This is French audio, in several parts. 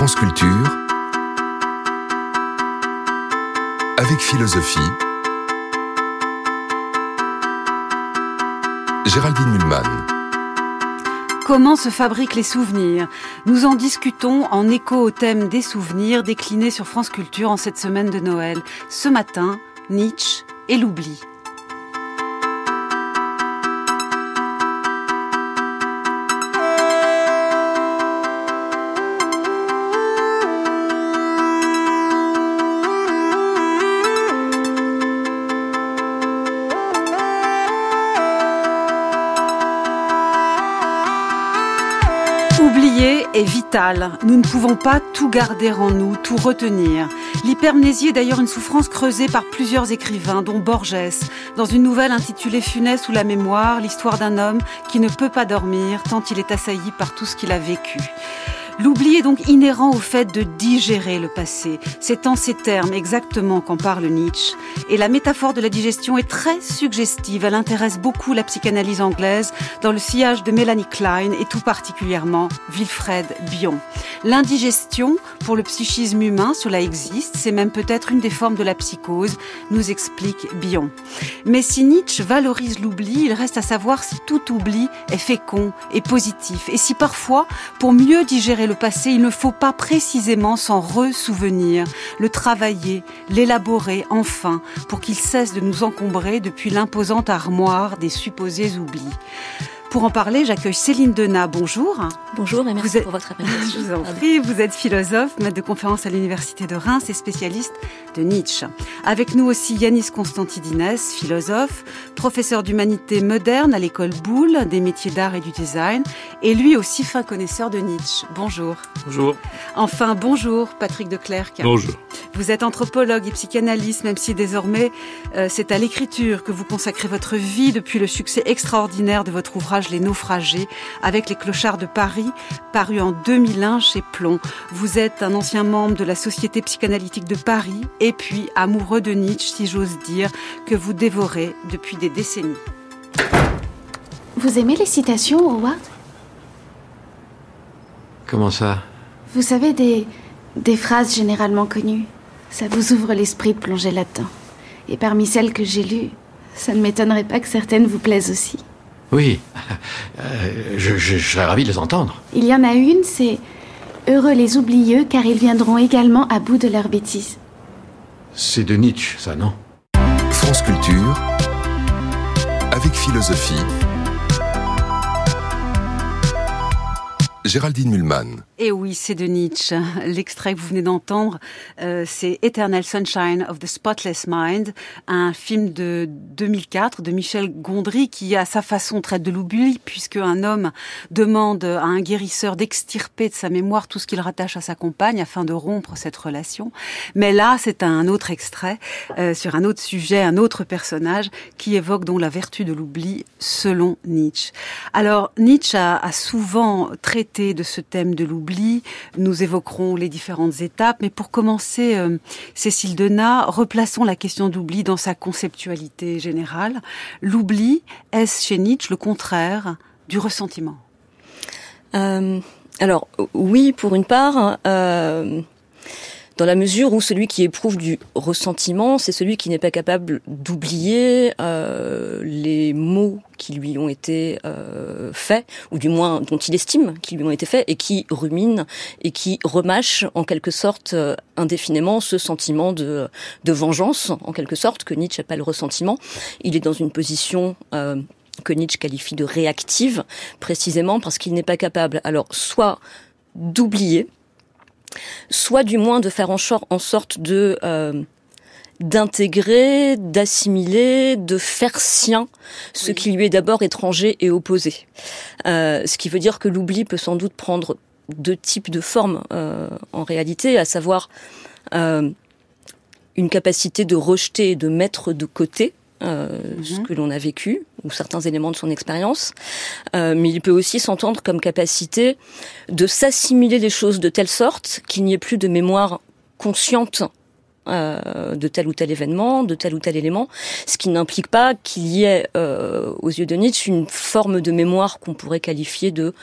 France Culture avec philosophie. Géraldine Mulman. Comment se fabriquent les souvenirs? Nous en discutons en écho au thème des souvenirs décliné sur France Culture en cette semaine de Noël. Ce matin, Nietzsche et l'oubli. Nous ne pouvons pas tout garder en nous, tout retenir. L'hypermnésie est d'ailleurs une souffrance creusée par plusieurs écrivains, dont Borges, dans une nouvelle intitulée Funès ou la mémoire, l'histoire d'un homme qui ne peut pas dormir tant il est assailli par tout ce qu'il a vécu. L'oubli est donc inhérent au fait de digérer le passé. C'est en ces termes exactement qu'en parle Nietzsche. Et la métaphore de la digestion est très suggestive. Elle intéresse beaucoup la psychanalyse anglaise dans le sillage de Melanie Klein et tout particulièrement Wilfred Bion. L'indigestion, pour le psychisme humain, cela existe. C'est même peut-être une des formes de la psychose, nous explique Bion. Mais si Nietzsche valorise l'oubli, il reste à savoir si tout oubli est fécond et positif. Et si parfois, pour mieux digérer le passé, il ne faut pas précisément s'en ressouvenir, le travailler, l'élaborer enfin, pour qu'il cesse de nous encombrer depuis l'imposante armoire des supposés oublis. Pour en parler, j'accueille Céline Denat. Bonjour. Bonjour et merci pour votre invitation. Je vous en prie. Vous êtes philosophe, maître de conférence à l'Université de Reims et spécialiste de Nietzsche. Avec nous aussi Yanis Constantidines, philosophe, professeur d'humanité moderne à l'école Boulle, des métiers d'art et du design, et lui aussi fin connaisseur de Nietzsche. Bonjour. Bonjour. Enfin, bonjour Patrick de Clercq. Bonjour. Vous êtes anthropologue et psychanalyste, même si désormais euh, c'est à l'écriture que vous consacrez votre vie depuis le succès extraordinaire de votre ouvrage Les Naufragés avec les clochards de Paris, paru en 2001 chez Plomb. Vous êtes un ancien membre de la Société psychanalytique de Paris et puis amoureux de Nietzsche, si j'ose dire, que vous dévorez depuis des décennies. Vous aimez les citations, Howard Comment ça? Vous savez, des, des phrases généralement connues. Ça vous ouvre l'esprit de plonger là-dedans. Et parmi celles que j'ai lues, ça ne m'étonnerait pas que certaines vous plaisent aussi. Oui, euh, je, je, je serais ravi de les entendre. Il y en a une, c'est Heureux les oublieux, car ils viendront également à bout de leurs bêtises. C'est de Nietzsche, ça, non? France Culture avec philosophie. Géraldine Mulman. Et oui, c'est de Nietzsche. L'extrait que vous venez d'entendre, euh, c'est Eternal Sunshine of the Spotless Mind, un film de 2004 de Michel Gondry qui, à sa façon, traite de l'oubli, puisque un homme demande à un guérisseur d'extirper de sa mémoire tout ce qu'il rattache à sa compagne afin de rompre cette relation. Mais là, c'est un autre extrait euh, sur un autre sujet, un autre personnage qui évoque donc la vertu de l'oubli selon Nietzsche. Alors, Nietzsche a souvent traité de ce thème de l'oubli nous évoquerons les différentes étapes, mais pour commencer, euh, Cécile Denat, replaçons la question d'oubli dans sa conceptualité générale. L'oubli, est-ce chez Nietzsche le contraire du ressentiment? Euh, Alors, oui, pour une part. Euh dans la mesure où celui qui éprouve du ressentiment, c'est celui qui n'est pas capable d'oublier euh, les mots qui lui ont été euh, faits, ou du moins dont il estime qu'ils lui ont été faits, et qui rumine et qui remâche en quelque sorte euh, indéfiniment ce sentiment de, de vengeance, en quelque sorte, que Nietzsche appelle ressentiment. Il est dans une position... Que Nietzsche qualifie de réactive, précisément parce qu'il n'est pas capable, alors, soit d'oublier, soit du moins de faire en, sorte de euh, d'intégrer, d'assimiler, de faire sien ce qui lui est d'abord étranger et opposé. Euh, ce qui veut dire que l'oubli peut sans doute prendre deux types de formes euh, en réalité, à savoir euh, une capacité de rejeter et de mettre de côté euh, ce que l'on a vécu ou certains éléments de son expérience, euh, mais il peut aussi s'entendre comme capacité de s'assimiler les choses de telle sorte qu'il n'y ait plus de mémoire consciente euh, de tel ou tel événement, de tel ou tel élément, ce qui n'implique pas qu'il y ait, euh, aux yeux de Nietzsche, une forme de mémoire qu'on pourrait qualifier de,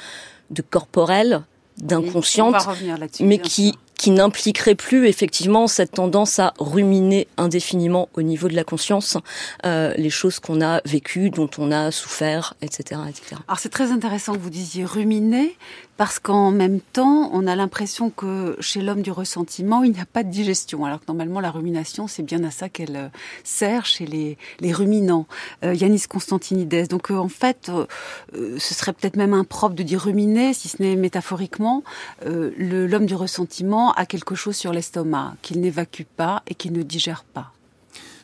de corporelle, d'inconsciente, mais qui qui n'impliquerait plus effectivement cette tendance à ruminer indéfiniment au niveau de la conscience euh, les choses qu'on a vécues, dont on a souffert, etc. etc. Alors c'est très intéressant que vous disiez ruminer, parce qu'en même temps, on a l'impression que chez l'homme du ressentiment, il n'y a pas de digestion, alors que normalement la rumination, c'est bien à ça qu'elle euh, sert chez les, ruminants. Euh, Yanis Constantinides. Donc euh, en fait, ce serait peut-être même impropre de dire ruminer, si ce n'est métaphoriquement. l'homme du ressentiment a quelque chose sur l'estomac qu'il n'évacue pas et qu'il ne digère pas.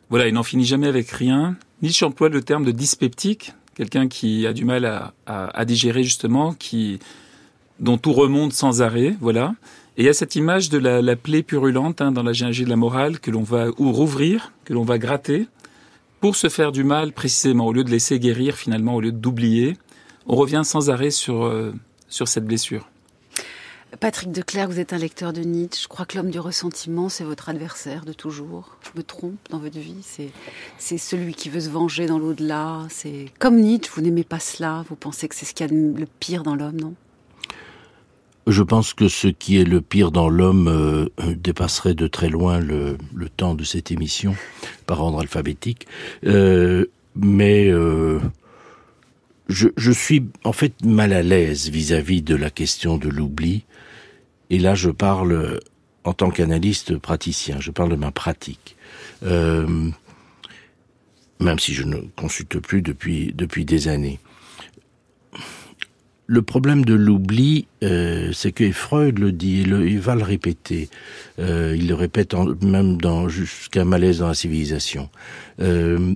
Voilà, il n'en finit jamais avec rien. Nietzsche emploie le terme de dyspeptique, quelqu'un qui a du mal à digérer justement, qui dont tout remonte sans arrêt, voilà. Et il y a cette image de la, la plaie purulente hein, dans la généalogie de la morale que l'on va ou rouvrir, que l'on va gratter, pour se faire du mal précisément, au lieu de laisser guérir finalement, au lieu d'oublier, on revient sans arrêt sur, euh, sur cette blessure. Patrick Declerc, vous êtes un lecteur de Nietzsche. Je crois que l'homme du ressentiment, c'est votre adversaire de toujours. Je me trompe dans votre vie. C'est, c'est celui qui veut se venger dans l'au-delà. C'est comme Nietzsche, vous n'aimez pas cela. Vous pensez que c'est ce qu'il y a de le pire dans l'homme, non? Je pense que ce qui est le pire dans l'homme euh, dépasserait de très loin le, temps de cette émission par ordre alphabétique. Euh, mais euh, je, je, suis en fait mal à l'aise vis-à-vis de la question de l'oubli. Et là, je parle en tant qu'analyste praticien, je parle de ma pratique. Même si je ne consulte plus depuis, depuis des années le problème de l'oubli, euh, c'est que Freud le dit, il va le répéter. Euh, il le répète en, même dans jusqu'à malaise dans la civilisation. Euh,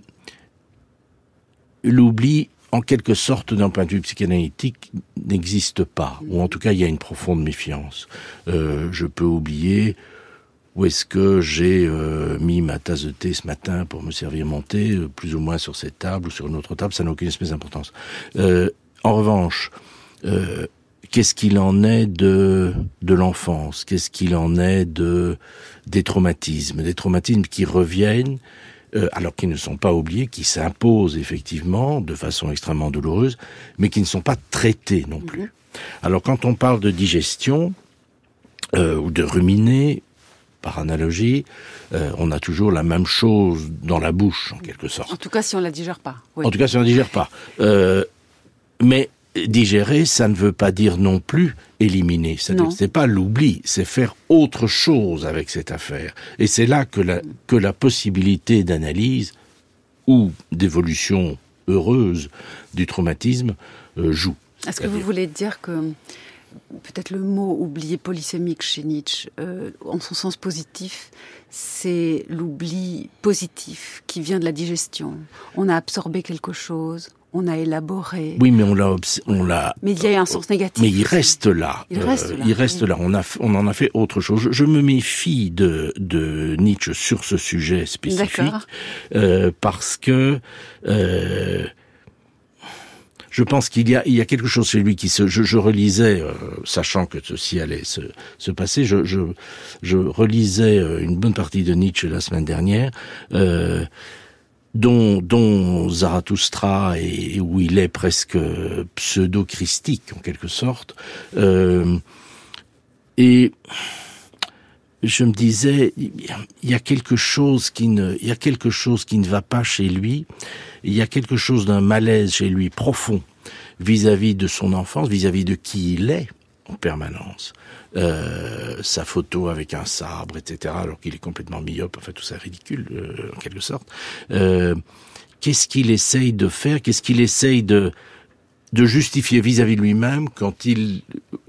l'oubli, en quelque sorte, d'un point de vue psychanalytique, n'existe pas, ou en tout cas, il y a une profonde méfiance. Euh, je peux oublier où est-ce que j'ai euh, mis ma tasse de thé ce matin pour me servir mon thé, euh, plus ou moins sur cette table ou sur une autre table, ça n'a aucune espèce d'importance. en revanche, euh, qu'est-ce qu'il en est de de l'enfance? Qu'est-ce qu'il en est de des traumatismes, des traumatismes qui reviennent euh, alors qu'ils ne sont pas oubliés, qui s'imposent effectivement de façon extrêmement douloureuse, mais qui ne sont pas traités non plus. Mhm. Alors quand on parle de digestion euh, ou de ruminer, par analogie, euh, on a toujours la même chose dans la bouche, en quelque sorte. En tout cas, si on la digère pas. Oui. En tout cas, si on la digère pas. Euh, mais digérer, ça ne veut pas dire non plus éliminer. C'est pas l'oubli, c'est faire autre chose avec cette affaire. Et c'est là que la, que la possibilité d'analyse ou d'évolution heureuse du traumatisme euh, joue. Est-ce que vous voulez dire que peut-être le mot oublié polysémique chez Nietzsche, euh, en son sens positif, c'est l'oubli positif qui vient de la digestion. On a absorbé quelque chose, on a élaboré. Oui, mais on l'a, on l'a. Mais il y a un sens négatif. Mais il reste là. Il reste là. il reste là. On a, on en a fait autre chose. Je, je, me méfie de, de Nietzsche sur ce sujet spécifique euh, parce que. Euh, je pense qu'il y a, il y a quelque chose chez lui qui se, je, je relisais, euh, sachant que ceci allait se, se passer, je, je, je relisais euh, une bonne partie de Nietzsche la semaine dernière, euh, dont, dont Zarathustra et où il est presque pseudo-christique en quelque sorte. Euh, et je me disais, il y a quelque chose qui ne, il y a quelque chose qui ne va pas chez lui. Il y a quelque chose d'un malaise chez lui profond vis-à-vis -vis de son enfance, vis-à-vis -vis de qui il est en permanence. Euh, sa photo avec un sabre, etc., alors qu'il est complètement myope, enfin tout ça ridicule euh, en quelque sorte. Euh, Qu'est-ce qu'il essaye de faire? Qu'est-ce qu'il essaye de de justifier vis-à-vis lui-même quand il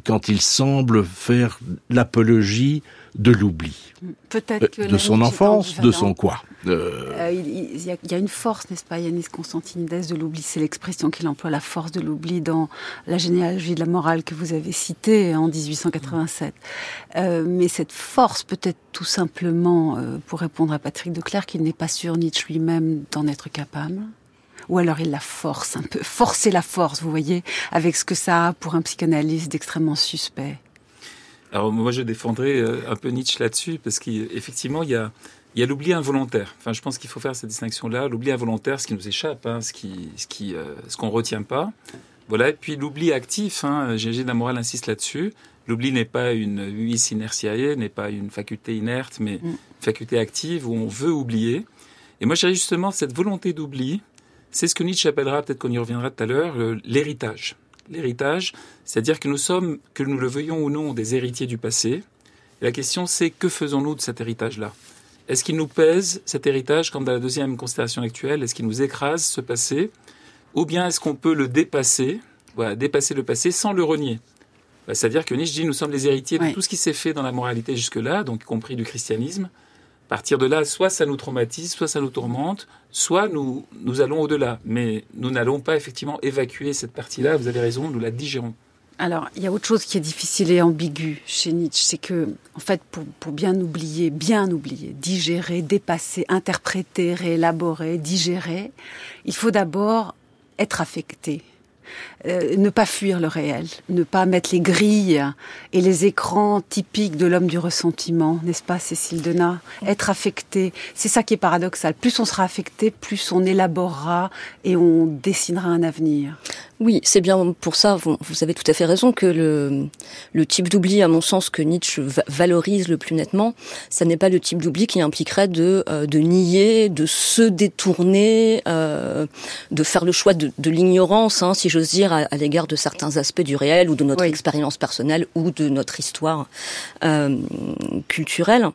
quand il semble faire l'apologie de l'oubli Peut-être euh, de son enfance, de son quoi euh... Euh, il, il, y a, il, y a, une force, n'est-ce pas, Yanis Constantinides, de l'oubli. C'est l'expression qu'il emploie, la force de l'oubli, dans la généalogie de la morale que vous avez citée en 1887. Euh, mais cette force, peut-être tout simplement, euh, pour répondre à Patrick Declerc, qu'il n'est pas sûr Nietzsche lui-même d'en être capable ou alors il la force un peu, forcer la force, vous voyez, avec ce que ça a pour un psychanalyste d'extrêmement suspect. Alors moi je défendrai euh, un peu Nietzsche là-dessus parce qu'effectivement il y a il y a l'oubli involontaire. Enfin, je pense qu'il faut faire cette distinction-là. L'oubli involontaire, ce qui nous échappe, hein, ce qui, ce qui, euh, ce qu'on retient pas. Voilà. Et puis l'oubli actif. Hein, Gégé morale insiste là-dessus. L'oubli n'est pas une vis inertiae, n'est pas une faculté inerte, mais mm. une faculté active où on veut oublier. Et moi, j'ai justement cette volonté d'oubli. C'est ce que Nietzsche appellera, peut-être qu'on y reviendra tout à l'heure, l'héritage. L'héritage, c'est-à-dire que nous sommes, que nous le veuillons ou non, des héritiers du passé. Et la question, c'est que faisons-nous de cet héritage-là? Est-ce qu'il nous pèse, cet héritage, comme dans la deuxième constellation actuelle? Est-ce qu'il nous écrase, ce passé? Ou bien est-ce qu'on peut le dépasser, voilà, dépasser le passé sans le renier? Bah, c'est-à-dire que Nietzsche dit nous sommes les héritiers de tout ce qui s'est fait dans la moralité jusque-là, donc y compris du christianisme. Partir de là, soit ça nous traumatise, soit ça nous tourmente, soit nous, nous allons au-delà. Mais nous n'allons pas effectivement évacuer cette partie-là, vous avez raison, nous la digérons. Alors, il y a autre chose qui est difficile et ambigu chez Nietzsche, c'est que, en fait, pour, pour, bien oublier, bien oublier, digérer, dépasser, interpréter, réélaborer, digérer, il faut d'abord être affecté. Euh, ne pas fuir le réel, ne pas mettre les grilles et les écrans typiques de l'homme du ressentiment, n'est-ce pas, Cécile Denat Être affecté, c'est ça qui est paradoxal. Plus on sera affecté, plus on élaborera et on dessinera un avenir. Oui, c'est bien pour ça, vous, avez tout à fait raison, que le, type d'oubli, à mon sens, que Nietzsche valorise le plus nettement, ça n'est pas le type d'oubli qui impliquerait de, euh, nier, de se détourner, euh, de faire le choix de, de l'ignorance, hein, si j'ose dire, à, l'égard de certains aspects du réel ou de notre expérience personnelle ou de notre histoire euh, culturelle.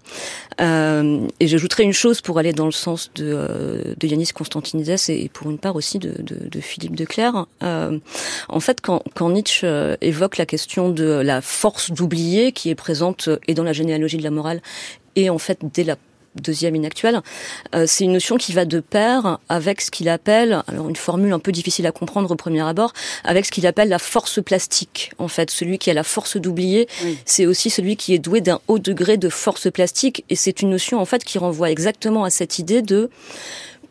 Euh, et j'ajouterais une chose pour aller dans le sens de, euh, de Yanis Constantinides et pour une part aussi de, de, de Philippe de Clerc. Euh, en fait, quand, Nietzsche euh, évoque la question de la force d'oublier qui est présente et dans la généalogie de la morale et en fait dès la deuxième inactuelle, euh, c'est une notion qui va de pair avec ce qu'il appelle, alors une formule un peu difficile à comprendre au premier abord, avec ce qu'il appelle la force plastique. En fait, celui qui a la force d'oublier, c'est aussi celui qui est doué d'un haut degré de force plastique, et c'est une notion en fait qui renvoie exactement à cette idée de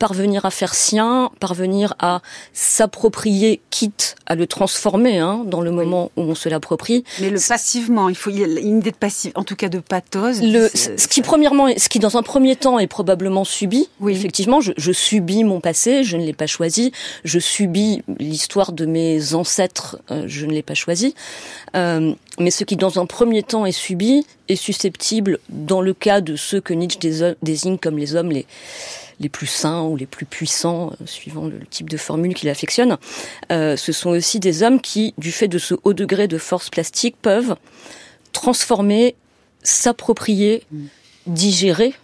parvenir à faire sien, parvenir à s'approprier, quitte à le transformer hein, dans le moment où on se l'approprie. Mais le passivement, il faut il y a une idée de passif, en tout cas de pathos. Le, ce qui premièrement, ce qui dans un premier temps est probablement subi. Oui. Effectivement, je, je subis mon passé, je ne l'ai pas choisi. Je subis l'histoire de mes ancêtres, euh, je ne l'ai pas choisi. Euh, mais ce qui dans un premier temps est subi est susceptible, dans le cas de ceux que Nietzsche désigne comme les hommes les les plus sains ou les plus puissants, euh, suivant le type de formule qu'il affectionne, euh, ce sont aussi des hommes qui, du fait de ce haut degré de force plastique, peuvent transformer, s'approprier, digérer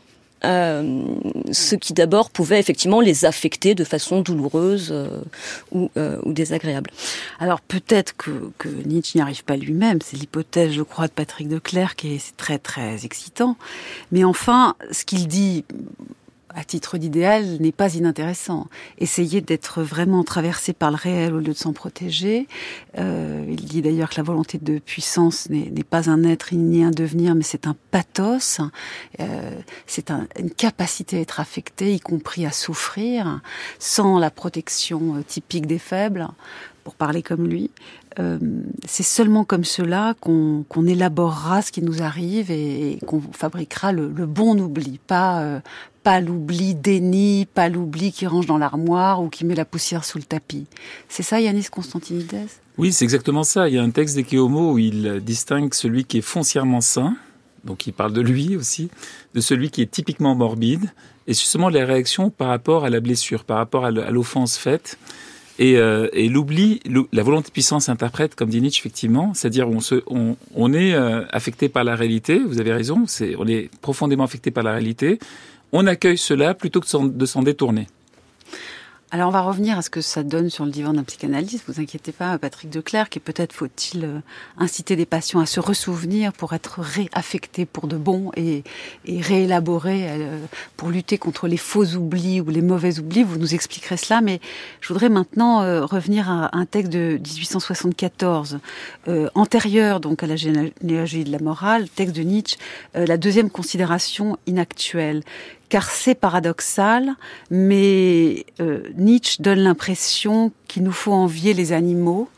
euh, ce qui d'abord pouvait effectivement les affecter de façon douloureuse ou, désagréable. Alors peut-être que, Nietzsche n'y arrive pas lui-même, c'est l'hypothèse, je crois, de Patrick de Clercq, qui est très très excitant. Mais enfin, ce qu'il dit à titre d'idéal, n'est pas inintéressant. Essayer d'être vraiment traversé par le réel au lieu de s'en protéger. Euh, il dit d'ailleurs que la volonté de puissance n'est pas un être ni un devenir, mais c'est un pathos. Euh, c'est une capacité à être affecté, y compris à souffrir, sans la protection euh, typique des faibles pour parler comme lui. Euh, c'est seulement comme cela qu'on élaborera ce qui nous arrive et, qu'on fabriquera le, bon oubli, pas euh, pas l'oubli déni, pas l'oubli qui range dans l'armoire ou qui met la poussière sous le tapis. C'est ça, Yanis Constantinides? Oui, c'est exactement ça. Il y a un texte d'Ekehomo où il distingue celui qui est foncièrement sain, donc il parle de lui aussi, de celui qui est typiquement morbide, et justement les réactions par rapport à la blessure, par rapport à l'offense faite. Et, euh, et l'oubli, la volonté de puissance s'interprète, comme dit Nietzsche, effectivement, c'est-à-dire on, on, on est euh, affecté par la réalité, vous avez raison, c'est, on est profondément affecté par la réalité, on accueille cela plutôt que de s'en détourner. Alors on va revenir à ce que ça donne sur le divan d'un psychanalyste. Vous inquiétez pas, Patrick Declerc, et peut-être faut-il euh, inciter des patients à se ressouvenir pour être réaffectés pour de bon et, réélaborer euh, pour lutter contre les faux oublis ou les mauvais oublis. Vous nous expliquerez cela, mais je voudrais maintenant euh, revenir à un texte de 1874, antérieur donc à la généalogie de la morale, texte de Nietzsche, la deuxième considération inactuelle car c'est paradoxal, mais euh, Nietzsche donne l'impression qu'il nous faut envier les animaux,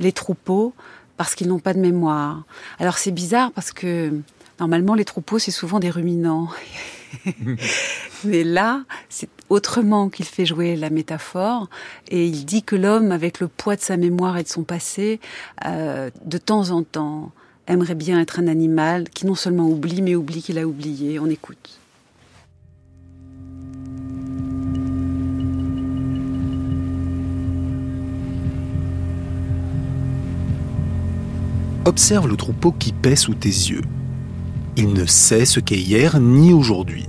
les troupeaux, parce qu'ils n'ont pas de mémoire. Alors c'est bizarre parce que normalement les troupeaux c'est souvent des ruminants. mais là, c'est autrement qu'il fait jouer la métaphore, et il dit que l'homme, avec le poids de sa mémoire et de son passé, euh, de temps en temps, aimerait bien être un animal qui non seulement oublie, mais oublie qu'il a oublié. On écoute. Observe le troupeau qui paie sous tes yeux. Il ne sait ce qu'est hier ni aujourd'hui.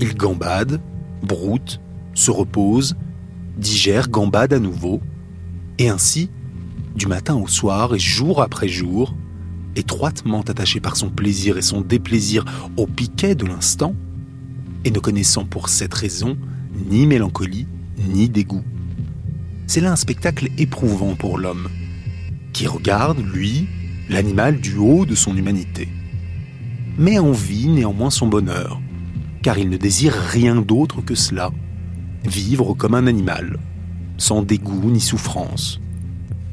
Il gambade, broute, se repose, digère, gambade à nouveau, et ainsi, du matin au soir et jour après jour, étroitement attaché par son plaisir et son déplaisir au piquet de l'instant, et ne connaissant pour cette raison ni mélancolie ni dégoût. C'est là un spectacle éprouvant pour l'homme, qui regarde, lui, l'animal du haut de son humanité, mais envie néanmoins son bonheur, car il ne désire rien d'autre que cela, vivre comme un animal, sans dégoût ni souffrance.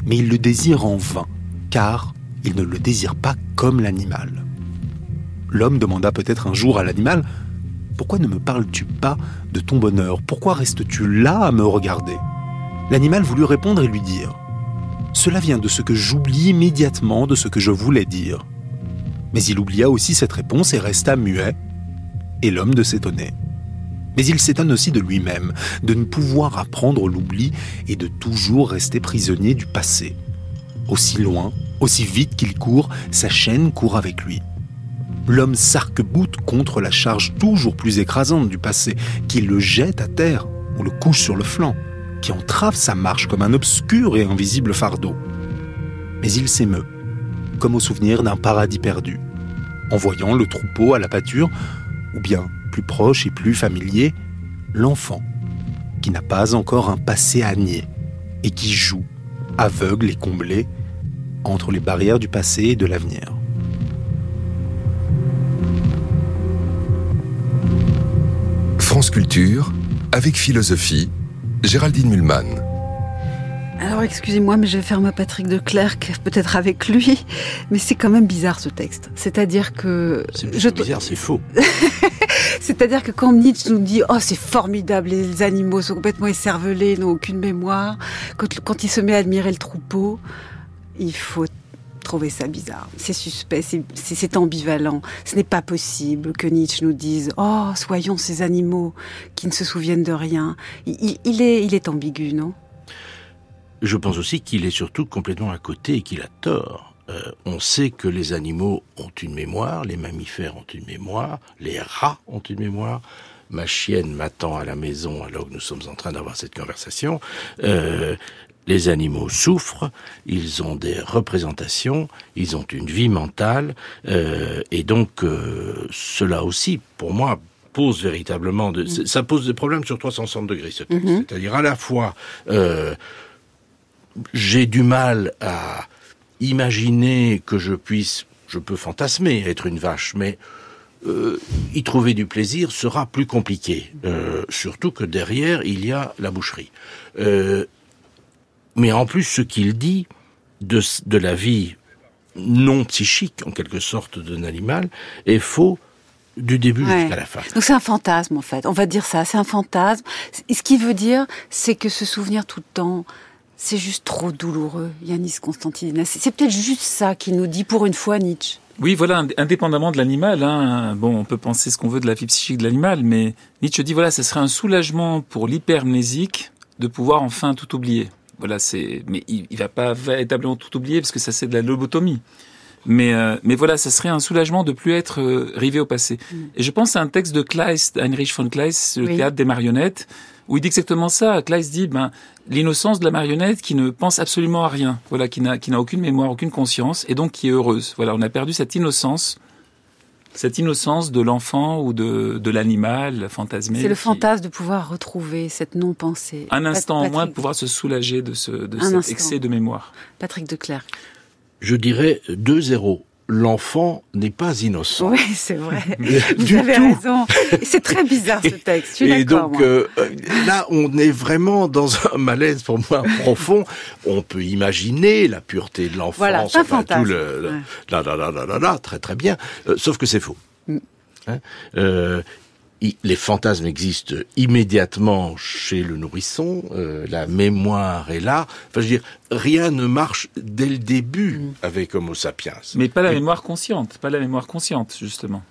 Mais il le désire en vain, car il ne le désire pas comme l'animal. L'homme demanda peut-être un jour à l'animal Pourquoi ne me parles-tu pas de ton bonheur? Pourquoi restes-tu là à me regarder? L'animal voulut répondre et lui dire Cela vient de ce que j'oublie immédiatement de ce que je voulais dire. Mais il oublia aussi cette réponse et resta muet, et l'homme de s'étonner. Mais il s'étonne aussi de lui-même, de ne pouvoir apprendre l'oubli et de toujours rester prisonnier du passé. Aussi loin, aussi vite qu'il court, sa chaîne court avec lui. L'homme s'arc-boute contre la charge toujours plus écrasante du passé, qui le jette à terre ou le couche sur le flanc, qui entrave sa marche comme un obscur et invisible fardeau. Mais il s'émeut, comme au souvenir d'un paradis perdu, en voyant le troupeau à la pâture, ou bien, plus proche et plus familier, l'enfant, qui n'a pas encore un passé à nier, et qui joue, aveugle et comblé, entre les barrières du passé et de l'avenir. France Culture, avec philosophie, Géraldine Mulman. Alors excusez-moi, mais je vais faire ma Patrick de Clerc, peut-être avec lui, mais c'est quand même bizarre ce texte. C'est-à-dire que... C'est je... bizarre, c'est faux. C'est-à-dire que quand Nietzsche nous dit oh c'est formidable, les animaux sont complètement écervelés, n'ont aucune mémoire, quand, quand il se met à admirer le troupeau, il faut trouver ça bizarre. C'est suspect, c'est ambivalent. Ce n'est pas possible que Nietzsche nous dise Oh, soyons ces animaux qui ne se souviennent de rien. Il, est, il est ambigu, non? Je pense aussi qu'il est surtout complètement à côté et qu'il a tort. Euh, on sait que les animaux ont une mémoire, les mammifères ont une mémoire, les rats ont une mémoire. Ma chienne m'attend à la maison alors que nous sommes en train d'avoir cette conversation. Euh, les animaux souffrent, ils ont des représentations, ils ont une vie mentale, euh, et donc euh, cela aussi, pour moi, pose véritablement, de, mm. ça pose des problèmes sur 360 degrés, ce texte. Mm-hmm. C'est-à-dire à la fois, euh, j'ai du mal à imaginer que je puisse, je peux fantasmer être une vache, mais euh, y trouver du plaisir sera plus compliqué. Euh, surtout que derrière, il y a la boucherie. Euh, mais en plus, ce qu'il dit de, de la vie non psychique, en quelque sorte, d'un animal, est faux du début jusqu'à la fin. Donc c'est un fantasme, en fait. On va dire ça, c'est un fantasme. ce qui veut dire, c'est que se souvenir tout le temps, c'est juste trop douloureux, Yanis Constantine. C'est peut-être juste ça qu'il nous dit pour une fois Nietzsche. Oui, voilà, indépendamment de l'animal, hein, bon, on peut penser ce qu'on veut de la vie psychique de l'animal, mais Nietzsche dit voilà, ce serait un soulagement pour l'hypermnésique de pouvoir enfin tout oublier. Voilà, c'est, mais il, il va pas véritablement tout oublier parce que ça c'est de la lobotomie. Mais, euh, mais voilà, ça serait un soulagement de plus être euh, rivé au passé. Mm. Et je pense à un texte de Kleist, Heinrich von Kleist, le théâtre des marionnettes, où il dit exactement ça. Kleist dit, ben, l'innocence de la marionnette qui ne pense absolument à rien, voilà, qui n'a, qui n'a aucune mémoire, aucune conscience, et donc qui est heureuse. Voilà, on a perdu cette innocence, cette innocence de l'enfant ou de, de l'animal fantasmé. C'est le fantasme de pouvoir retrouver cette non-pensée. Un instant au moins de pouvoir se soulager de, ce, de cet excès de mémoire. Patrick de Clerc. Je dirais 2-0 l'enfant n'est pas innocent. Oui, c'est vrai. Vous avez raison. C'est très bizarre ce texte. Et donc euh, là, on est vraiment dans un malaise pour moi profond. On peut imaginer la pureté de l'enfance, voilà, enfin, tout le, là, très très bien. Euh, sauf que c'est faux. Mm. Hein euh, les fantasmes existent immédiatement chez le nourrisson, euh, la mémoire est là. Enfin, je veux dire, rien ne marche dès le début mm. avec Homo sapiens. Mais pas la mémoire consciente, pas la mémoire consciente, justement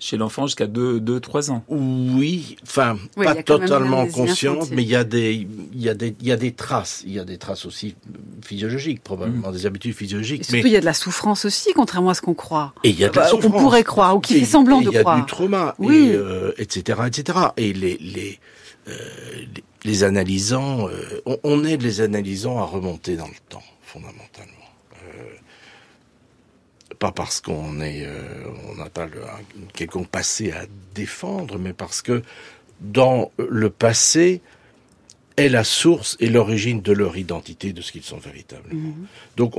chez l'enfant jusqu'à 2-3 ans. Oui, enfin, pas totalement consciente, mais il y, a des, il, y a des, il y a des traces. Il y a des traces aussi physiologiques, probablement, mm. des habitudes physiologiques. Et surtout, il y a de la souffrance aussi, contrairement à ce qu'on croit. Et il y a de la souffrance. On pourrait croire, ou qui fait semblant de croire. Il y a du trauma, oui. et, euh, etc., etc. Et les, les, euh, les, analysants, euh, on, on aide les analysants à remonter dans le temps, fondamentalement pas parce qu'on est, euh, on n'a pas le, un quelconque passé à défendre, mais parce que dans le passé est la source et l'origine de leur identité, de ce qu'ils sont véritablement. Mhm. Donc,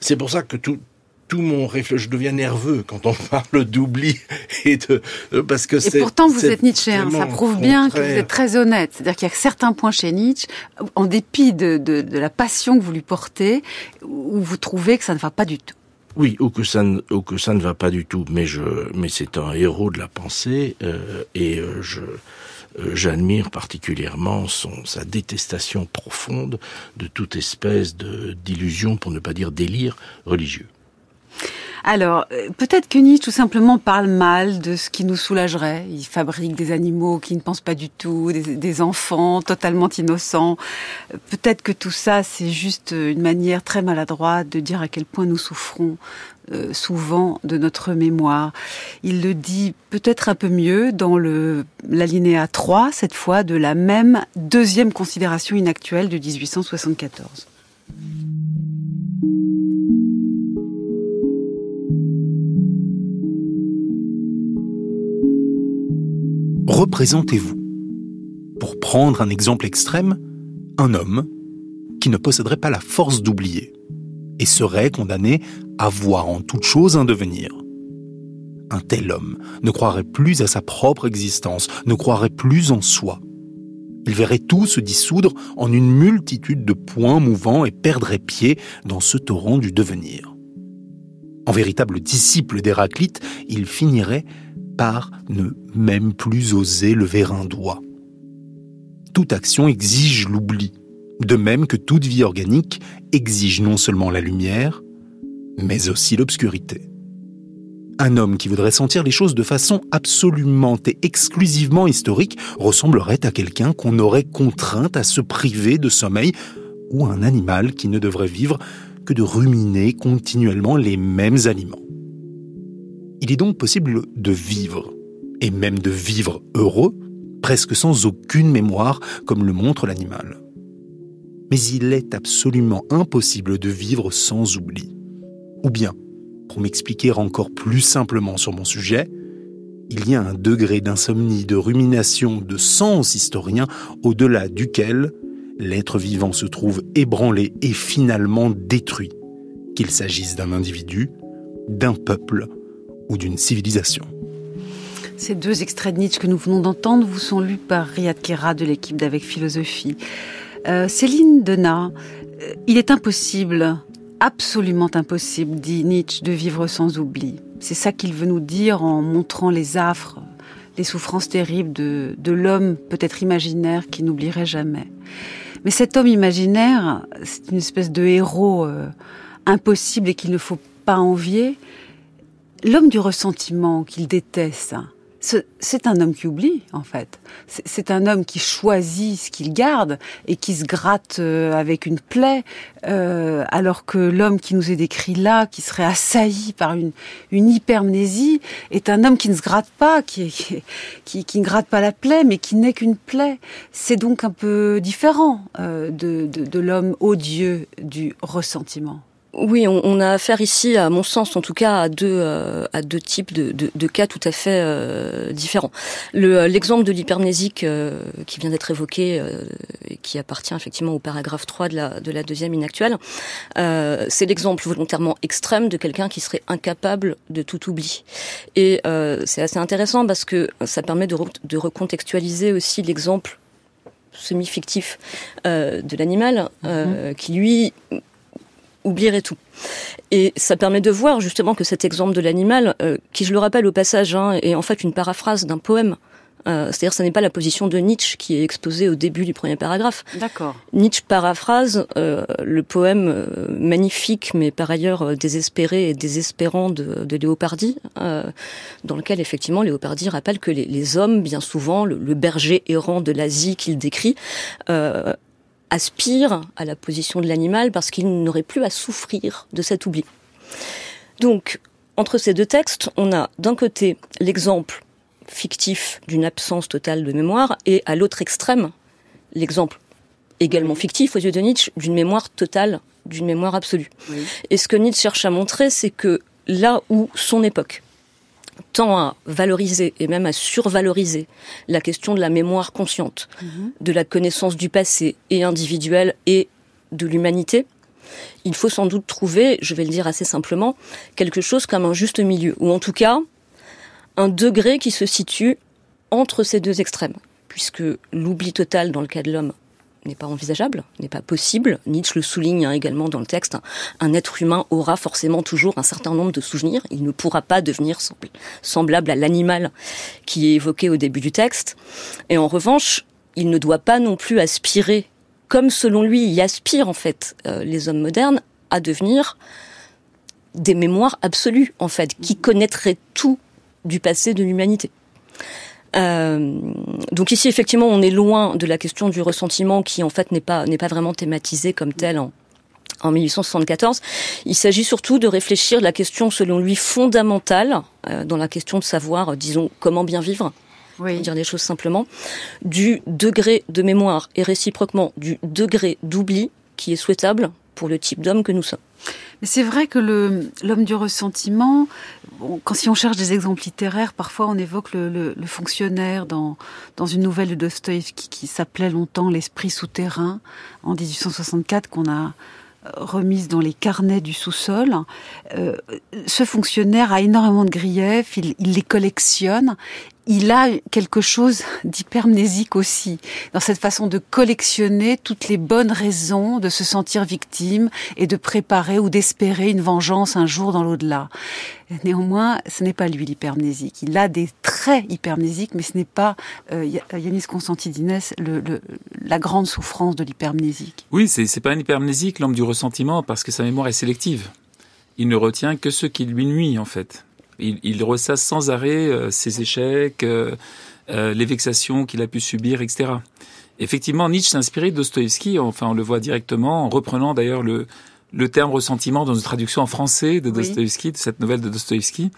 c'est pour ça que tout, tout mon réflexe, je deviens nerveux quand on parle d'oubli et de parce que c'est. Et pourtant, vous êtes Nietzschéen. Ça prouve bien que vous êtes très honnête. C'est-à-dire qu'il y a certains points chez Nietzsche, en dépit de, de, de, la passion que vous lui portez, où vous trouvez que ça ne va pas du tout. Oui, ou que ça ne, ou que ça ne va pas du tout. Mais je, mais c'est un héros de la pensée euh, et euh, je. Euh, j'admire particulièrement son, sa détestation profonde de toute espèce de d'illusion, pour ne pas dire délire religieux. Alors, euh, peut-être que Nietzsche tout simplement parle mal de ce qui nous soulagerait. Il fabrique des animaux qui ne pensent pas du tout, des, enfants totalement innocents. Euh, peut-être que tout ça, c'est juste une manière très maladroite de dire à quel point nous souffrons euh, souvent de notre mémoire. Il le dit peut-être un peu mieux dans l'alinéa 3, cette fois, de la même deuxième considération inactuelle de 1874. Représentez-vous, pour prendre un exemple extrême, un homme qui ne posséderait pas la force d'oublier et serait condamné à voir en toute chose un devenir. Un tel homme ne croirait plus à sa propre existence, ne croirait plus en soi. Il verrait tout se dissoudre en une multitude de points mouvants et perdrait pied dans ce torrent du devenir. En véritable disciple d'Héraclite, il finirait par ne même plus oser lever un doigt. Toute action exige l'oubli, de même que toute vie organique exige non seulement la lumière, mais aussi l'obscurité. Un homme qui voudrait sentir les choses de façon absolument et exclusivement historique ressemblerait à quelqu'un qu'on aurait contraint à se priver de sommeil ou un animal qui ne devrait vivre que de ruminer continuellement les mêmes aliments. Il est donc possible de vivre, et même de vivre heureux, presque sans aucune mémoire, comme le montre l'animal. Mais il est absolument impossible de vivre sans oubli. Ou bien, pour m'expliquer encore plus simplement sur mon sujet, il y a un degré d'insomnie, de rumination, de sens historien au-delà duquel l'être vivant se trouve ébranlé et finalement détruit, qu'il s'agisse d'un individu, d'un peuple ou d'une civilisation. Ces deux extraits de Nietzsche que nous venons d'entendre vous sont lus par Riyad Kera de l'équipe d'Avec Philosophie. Euh, Céline Denat, euh, il est impossible, absolument impossible, dit Nietzsche, de vivre sans oubli. C'est ça qu'il veut nous dire en montrant les affres, les souffrances terribles de, de l'homme peut-être imaginaire qui n'oublierait jamais. Mais cet homme imaginaire, c'est une espèce de héros euh, impossible et qu'il ne faut pas envier l'homme du ressentiment qu'il déteste, c'est un homme qui oublie, en fait. C'est un homme qui choisit ce qu'il garde et qui se gratte euh, avec une plaie, euh, alors que l'homme qui nous est décrit là, qui serait assailli par une, une hypermnésie, est un homme qui ne se gratte pas, qui, ne gratte pas la plaie, mais qui n'est qu'une plaie. C'est donc un peu différent euh, de l'homme odieux du ressentiment. Oui, on, a affaire ici, à mon sens en tout cas, à deux, euh, à deux types de, de, cas tout à fait euh, différents. Euh, l'exemple de l'hypermnésique qui vient d'être évoqué, et qui appartient effectivement au paragraphe 3 de la, de la deuxième inactuelle, c'est l'exemple volontairement extrême de quelqu'un qui serait incapable de tout oublier. Et c'est assez intéressant parce que ça permet de, de recontextualiser aussi l'exemple semi-fictif de l'animal, mm-hmm. qui lui oublierait tout. Et ça permet de voir justement que cet exemple de l'animal, qui je le rappelle au passage, hein, est en fait une paraphrase d'un poème euh, c'est-à-dire, ce n'est pas la position de Nietzsche qui est exposée au début du premier paragraphe. D'accord. Nietzsche paraphrase euh, le poème euh, magnifique, mais par ailleurs désespéré et désespérant de, de Léopardi, dans lequel effectivement Léopardi rappelle que les, hommes, bien souvent, le, berger errant de l'Asie qu'il décrit, aspirent à la position de l'animal parce qu'il n'aurait plus à souffrir de cet oubli. Donc, entre ces deux textes, on a d'un côté l'exemple fictif d'une absence totale de mémoire et à l'autre extrême, l'exemple également fictif aux yeux de Nietzsche d'une mémoire totale, d'une mémoire absolue. Et ce que Nietzsche cherche à montrer, c'est que là où son époque tend à valoriser et même à survaloriser la question de la mémoire consciente, mhm. de la connaissance du passé et individuel et de l'humanité, il faut sans doute trouver, je vais le dire assez simplement, quelque chose comme un juste milieu, ou en tout cas un degré qui se situe entre ces deux extrêmes, puisque l'oubli total dans le cas de l'homme n'est pas envisageable, n'est pas possible. Nietzsche le souligne hein, également dans le texte. Un être humain aura forcément toujours un certain nombre de souvenirs. Il ne pourra pas devenir semblable à l'animal qui est évoqué au début du texte. Et en revanche, il ne doit pas non plus aspirer, comme selon lui y aspirent en fait euh, les hommes modernes, à devenir des mémoires absolues en fait, qui connaîtraient tout du passé de l'humanité. Euh, donc ici, effectivement, on est loin de la question du ressentiment qui, en fait, n'est pas n'est pas vraiment thématisé comme tel en, en 1874. Il s'agit surtout de réfléchir la question, selon lui, fondamentale euh, dans la question de savoir, euh, disons, comment bien vivre. Oui. Pour dire les choses simplement, du degré de mémoire et réciproquement du degré d'oubli qui est souhaitable pour le type d'homme que nous sommes. C'est vrai que l'homme du ressentiment, quand si on cherche des exemples littéraires, parfois on évoque le, fonctionnaire dans, dans une nouvelle de Dostoïevski qui s'appelait longtemps L'esprit souterrain en 1864 qu'on a euh, remise dans les carnets du sous-sol. Euh, ce fonctionnaire a énormément de griefs, il, il les collectionne il a quelque chose d'hypermnésique aussi, dans cette façon de collectionner toutes les bonnes raisons de se sentir victime et de préparer ou d'espérer une vengeance un jour dans l'au-delà. Néanmoins, ce n'est pas lui l'hypermnésique. Il a des traits hypermnésiques, mais ce n'est pas euh, Yanis Constantidines le, la grande souffrance de l'hypermnésique. Oui, c'est, c'est pas un hypermnésique, l'homme du ressentiment, parce que sa mémoire est sélective. Il ne retient que ce qui lui nuit, en fait. Il, ressasse sans arrêt euh, ses échecs, euh, euh, les vexations qu'il a pu subir, etc. Effectivement, Nietzsche inspiré de Dostoïevski, enfin on le voit directement, en reprenant d'ailleurs le, le terme ressentiment dans une traduction en français de Dostoïevski, de cette nouvelle de Dostoïevski.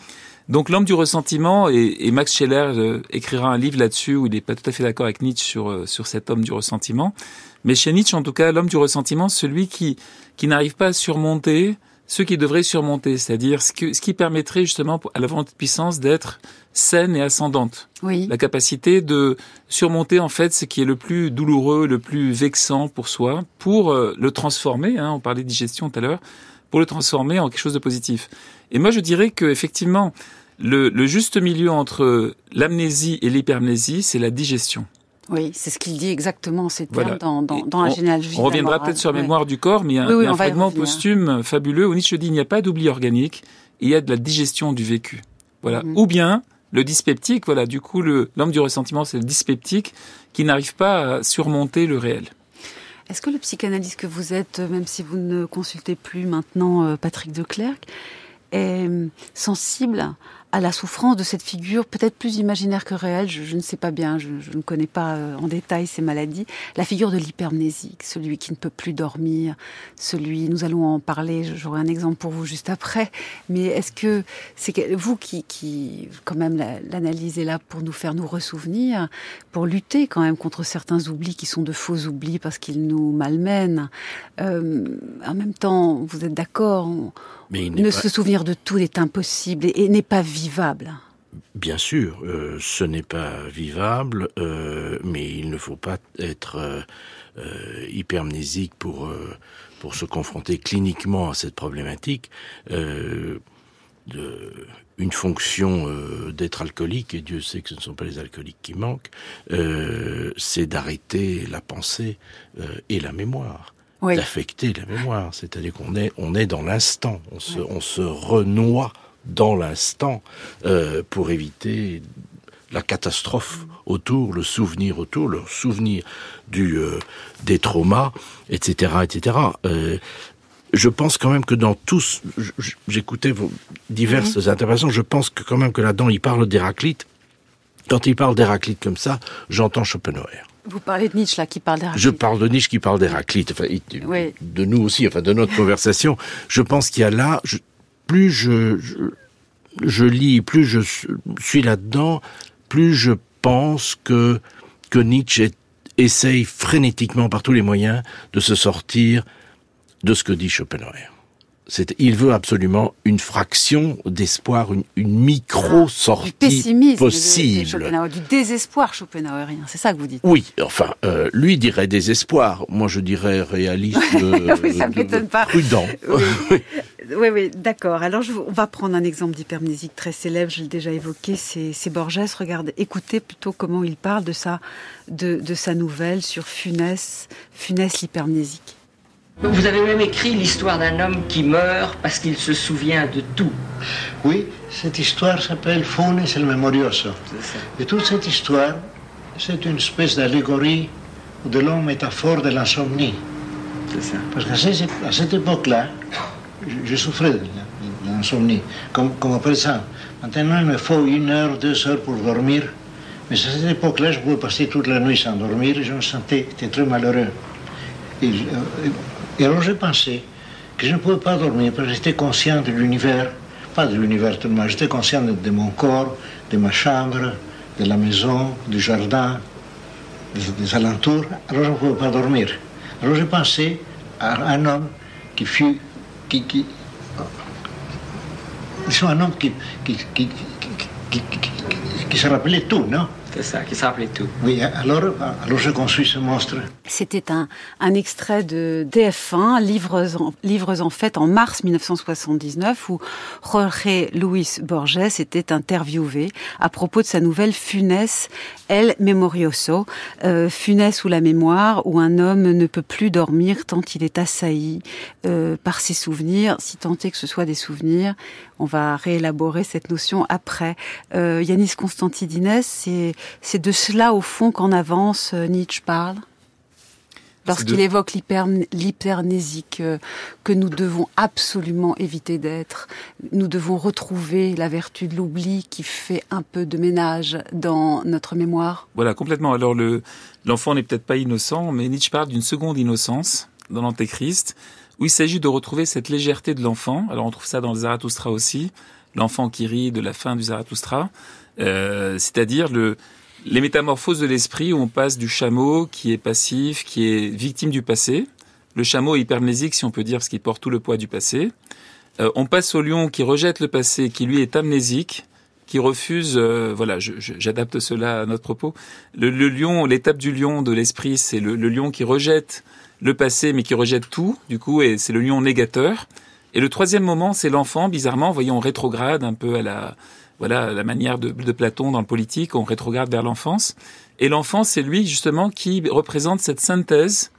Donc l'homme du ressentiment, et, Max Scheller écrira un livre là-dessus où il n'est pas tout à fait d'accord avec Nietzsche sur, sur cet homme du ressentiment. Mais chez Nietzsche, en tout cas, l'homme du ressentiment, celui qui, qui n'arrive pas à surmonter ce qui devrait surmonter, c'est-à-dire ce, ce qui permettrait justement à la de puissance d'être saine et ascendante. Oui. La capacité de surmonter en fait ce qui est le plus douloureux, le plus vexant pour soi, pour euh, le transformer. Hein, on parlait de digestion tout à l'heure, pour le transformer en quelque chose de positif. Et moi, je dirais que effectivement, le, le juste milieu entre l'amnésie et l'hypermnésie, c'est la digestion. Oui, c'est ce qu'il dit exactement, ces termes dans, dans, dans la généalogie. On reviendra peut-être sur la mémoire du corps, mais il y a, un fragment posthume fabuleux où Nietzsche dit il n'y a pas d'oubli organique, il y a de la digestion du vécu. Voilà. Mhm. Ou bien le dyspeptique, voilà. Du coup, l'homme du ressentiment, c'est le dyspeptique qui n'arrive pas à surmonter le réel. Est-ce que le psychanalyste que vous êtes, même si vous ne consultez plus maintenant euh, Patrick de Clercq, est euh, sensible à la souffrance de cette figure, peut-être plus imaginaire que réelle, je, ne sais pas bien, je, ne connais pas euh, en détail ces maladies, la figure de l'hypermnésique, celui qui ne peut plus dormir, celui, nous allons en parler, j'aurai un exemple pour vous juste après, mais est-ce que c'est vous qui, qui, quand même, l'analyse est là pour nous faire nous ressouvenir, pour lutter quand même contre certains oublis qui sont de faux oublis parce qu'ils nous malmènent. Euh, en même temps, vous êtes d'accord ne se souvenir de tout est impossible et, n'est pas vivable. Bien sûr, euh, ce n'est pas vivable, euh, mais il ne faut pas être euh, hypermnésique pour pour se confronter cliniquement à cette problématique. De, une fonction d'être alcoolique, et Dieu sait que ce ne sont pas les alcooliques qui manquent, c'est d'arrêter la pensée et la mémoire. D'affecter la mémoire. C'est-à-dire qu'on est, on est dans l'instant, on se, on se renoie dans l'instant euh, pour éviter la catastrophe autour, le souvenir autour, le souvenir du euh, des traumas, etc., etc. Euh, je pense quand même que dans tous, j'écoutais vos diverses mhm. interventions, je pense que quand même que là-dedans, il parle d'Héraclite. Quand il parle d'Héraclite comme ça, j'entends Schopenhauer. Vous parlez de Nietzsche là, qui parle d'Héraclite. Je parle de Nietzsche qui parle d'Héraclite, enfin, de nous aussi, enfin de notre conversation. Je pense qu'il y a là, plus je, je, lis, plus je suis là-dedans, plus je pense que que Nietzsche essaye frénétiquement par tous les moyens de se sortir de ce que dit Schopenhauer il veut absolument une fraction d'espoir, une, micro-sortie du possible. du désespoir schopenhauerien, c'est ça que vous dites Oui, enfin, euh, lui dirait désespoir, moi je dirais réaliste, oui, pas. prudent. Oui, oui, d'accord. Alors on va prendre un exemple d'hypermnésique très célèbre, je l'ai déjà évoqué, c'est Borges. Regardez, écoutez plutôt comment il parle de sa, de, de sa nouvelle sur Funès, Funès l'hypermnésique. Vous avez même écrit l'histoire d'un homme qui meurt parce qu'il se souvient de tout. Oui, cette histoire s'appelle Fones el Memorioso. Et toute cette histoire, c'est une espèce d'allégorie de l'homme métaphore de l'insomnie. C'est ça. Parce qu'à cette, époque-là, je, souffrais de l'insomnie, comme, comme après ça. Maintenant, il me faut une heure, deux heures pour dormir. Mais à cette époque-là, je pouvais passer toute la nuit sans dormir et je me sentais très malheureux. Et, euh, et alors j'ai pensé que je ne pouvais pas dormir parce que j'étais conscient de l'univers, pas de l'univers tellement, j'étais conscient de, mon corps, de ma chambre, de la maison, du jardin, des, alentours. Alors je ne pouvais pas dormir. Alors j'ai pensé à un homme qui fut, qui, qui, un homme qui, qui, qui, qui se rappelait tout, non? C'est ça, qui s'appelait tout. Oui, alors, alors je construis ce monstre. C'était un, un extrait de DF1, Livres en, Livres en fait, en mars 1979, où Jorge Luis Borges était interviewé à propos de sa nouvelle Funès El Memorioso, euh, Funès ou la mémoire, où un homme ne peut plus dormir tant il est assailli euh, par ses souvenirs, si tant est que ce soit des souvenirs. On va réélaborer cette notion après. Euh, Yanis Constantidines, c'est c'est de cela, au fond, qu'en avance euh, Nietzsche parle Lorsqu'il évoque l'hypernésique euh, que nous devons absolument éviter d'être, nous devons retrouver la vertu de l'oubli qui fait un peu de ménage dans notre mémoire. Voilà, complètement. Alors le l'enfant n'est peut-être pas innocent, mais Nietzsche parle d'une seconde innocence dans l'Antéchrist, où il s'agit de retrouver cette légèreté de l'enfant. Alors on trouve ça dans le Zarathustra aussi, l'enfant qui rit de la fin du Zarathustra, euh, c'est-à-dire le les métamorphoses de l'esprit où on passe du chameau qui est passif, qui est victime du passé. Le chameau est hypermnésique, si on peut dire, parce qu'il porte tout le poids du passé. Euh, on passe au lion qui rejette le passé, qui lui est amnésique, qui refuse. Euh, voilà, j'adapte cela à notre propos. Le, lion, l'étape du lion de l'esprit, c'est le, le, lion qui rejette le passé, mais qui rejette tout. Du coup, et c'est le lion négateur. Et le troisième moment, c'est l'enfant, bizarrement, voyons, rétrograde un peu à la voilà la manière de, Platon dans le politique, on rétrograde vers l'enfance. Et l'enfant, c'est lui justement qui représente cette synthèse.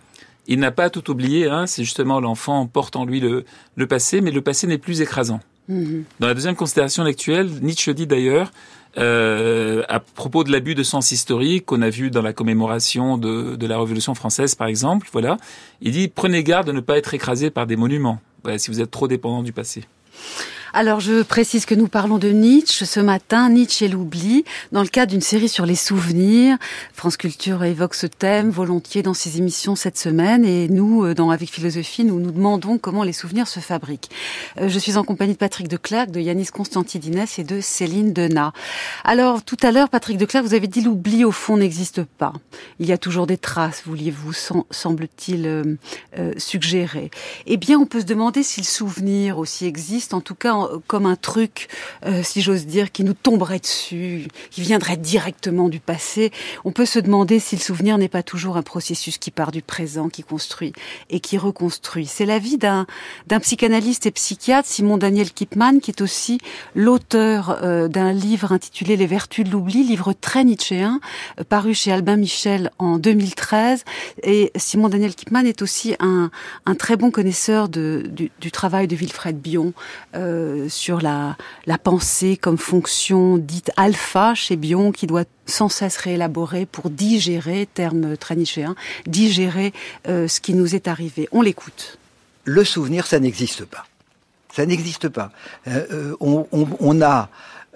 Il n'a pas tout oublié, hein, c'est justement l'enfant porte en lui le, le passé, mais le passé n'est plus écrasant. Mm-hmm. Dans la deuxième considération actuelle, Nietzsche dit d'ailleurs, euh, à propos de l'abus de sens historique qu'on a vu dans la commémoration de, de, la Révolution française, par exemple, voilà, il dit prenez garde de ne pas être écrasé par des monuments, si vous êtes trop dépendant du passé. Alors je précise que nous parlons de Nietzsche ce matin, Nietzsche et l'oubli, dans le cadre d'une série sur les souvenirs. France Culture évoque ce thème volontiers dans ses émissions cette semaine et nous, euh, dans Avec Philosophie, nous nous demandons comment les souvenirs se fabriquent. Euh, je suis en compagnie de Patrick Declercq, de Yanis Constantidines et de Céline Denat. Alors tout à l'heure, Patrick Declercq, vous avez dit l'oubli au fond n'existe pas. Il y a toujours des traces, vouliez-vous, semble-t-il euh, suggérer. Eh bien, on peut se demander si le souvenir aussi existe, en tout cas pas comme un truc, euh, si j'ose dire, qui nous tomberait dessus, qui viendrait directement du passé. On peut se demander si le souvenir n'est pas toujours un processus qui part du présent, qui construit et qui reconstruit. C'est la vie d'un psychanalyste et psychiatre, Simon Daniel Kipman, qui est aussi l'auteur euh, d'un livre intitulé Les Vertus de l'oubli, livre très nietzschéen, euh, paru chez Albin Michel en 2013. Et Simon Daniel Kipman est aussi un, très bon connaisseur du, travail de Wilfred Bion euh, sur la, pensée comme fonction dite alpha chez Bion, qui doit sans cesse réélaborer pour digérer, terme très nichéen, digérer euh, ce qui nous est arrivé. On l'écoute. Le souvenir, ça n'existe pas. Ça n'existe pas. Euh, euh on, a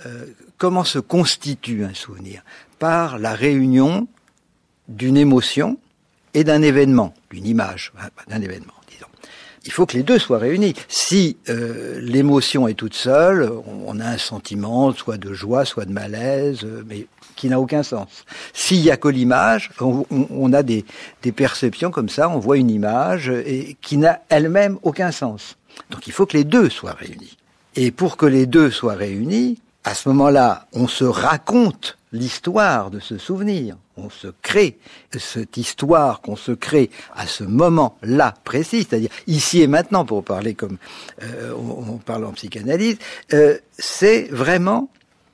euh, comment se constitue un souvenir? Par la réunion d'une émotion et d'un événement, d'une image, d'un événement il faut que les deux soient réunis. Si euh, l'émotion est toute seule, on a un sentiment soit de joie, soit de malaise, euh, mais qui n'a aucun sens. S'il y a que l'image, on, a des, des, perceptions comme ça, on voit une image et qui n'a elle-même aucun sens. Donc il faut que les deux soient réunis. Et pour que les deux soient réunis, à ce moment-là, on se raconte l'histoire de ce souvenir. On se crée cette histoire qu'on se crée à ce moment-là précis, c'est-à-dire ici et maintenant, pour parler comme euh, on, parle en psychanalyse, euh, c'est vraiment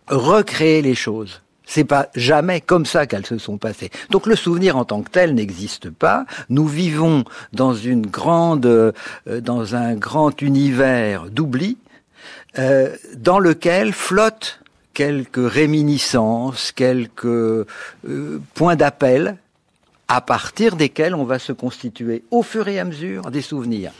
recréer les choses. C'est pas jamais comme ça qu'elles se sont passées. Donc le souvenir en tant que tel n'existe pas. Nous vivons dans une grande, euh, dans un grand univers d'oubli, euh, dans lequel flotte quelques réminiscences, quelques euh, points d'appel à partir desquels on va se constituer au fur et à mesure des souvenirs.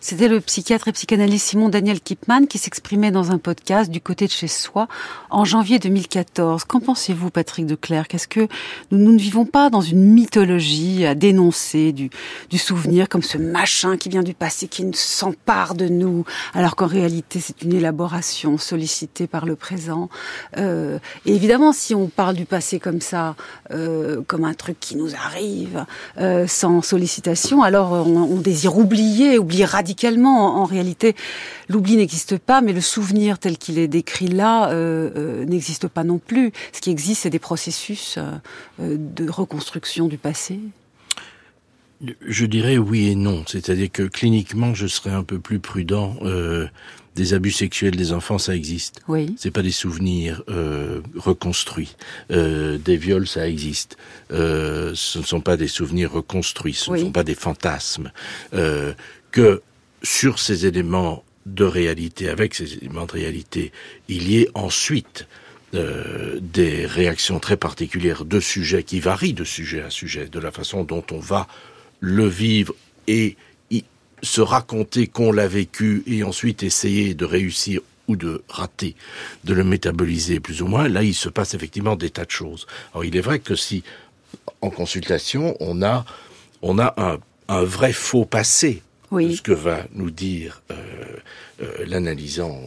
C'était le psychiatre et psychanalyste Simon Daniel Kipman qui s'exprimait dans un podcast du côté de chez soi en janvier 2014. Qu'en pensez-vous, Patrick Declercq Qu'est-ce que nous, ne vivons pas dans une mythologie à dénoncer du, du souvenir comme ce machin qui vient du passé, qui s'empare de nous, alors qu'en réalité c'est une élaboration sollicitée par le présent? Euh, évidemment, si on parle du passé comme ça, euh, comme un truc qui nous arrive euh, sans sollicitation, alors on, on désire oublier, oublier radicalement. En, réalité, l'oubli n'existe pas, mais le souvenir tel qu'il est décrit là euh, euh, n'existe pas non plus. Ce qui existe, c'est des processus euh, de reconstruction du passé. Je dirais oui et non. C'est-à-dire que cliniquement, je serais un peu plus prudent. Euh, des abus sexuels des enfants, ça existe. Oui. C'est pas des souvenirs euh, reconstruits. Euh, des viols, ça existe. Ce ne sont pas des souvenirs reconstruits. Ce oui. ne sont pas des fantasmes. Que sur ces éléments de réalité, avec ces éléments de réalité, il y ait ensuite euh, des réactions très particulières de sujets qui varient de sujet à sujet, de la façon dont on va le vivre et se raconter qu'on l'a vécu et ensuite essayer de réussir ou de rater, de le métaboliser plus ou moins, là il se passe effectivement des tas de choses. Alors il est vrai que si en consultation on a on a un, un vrai faux passé oui. de ce que va nous dire euh, euh, l'analysant,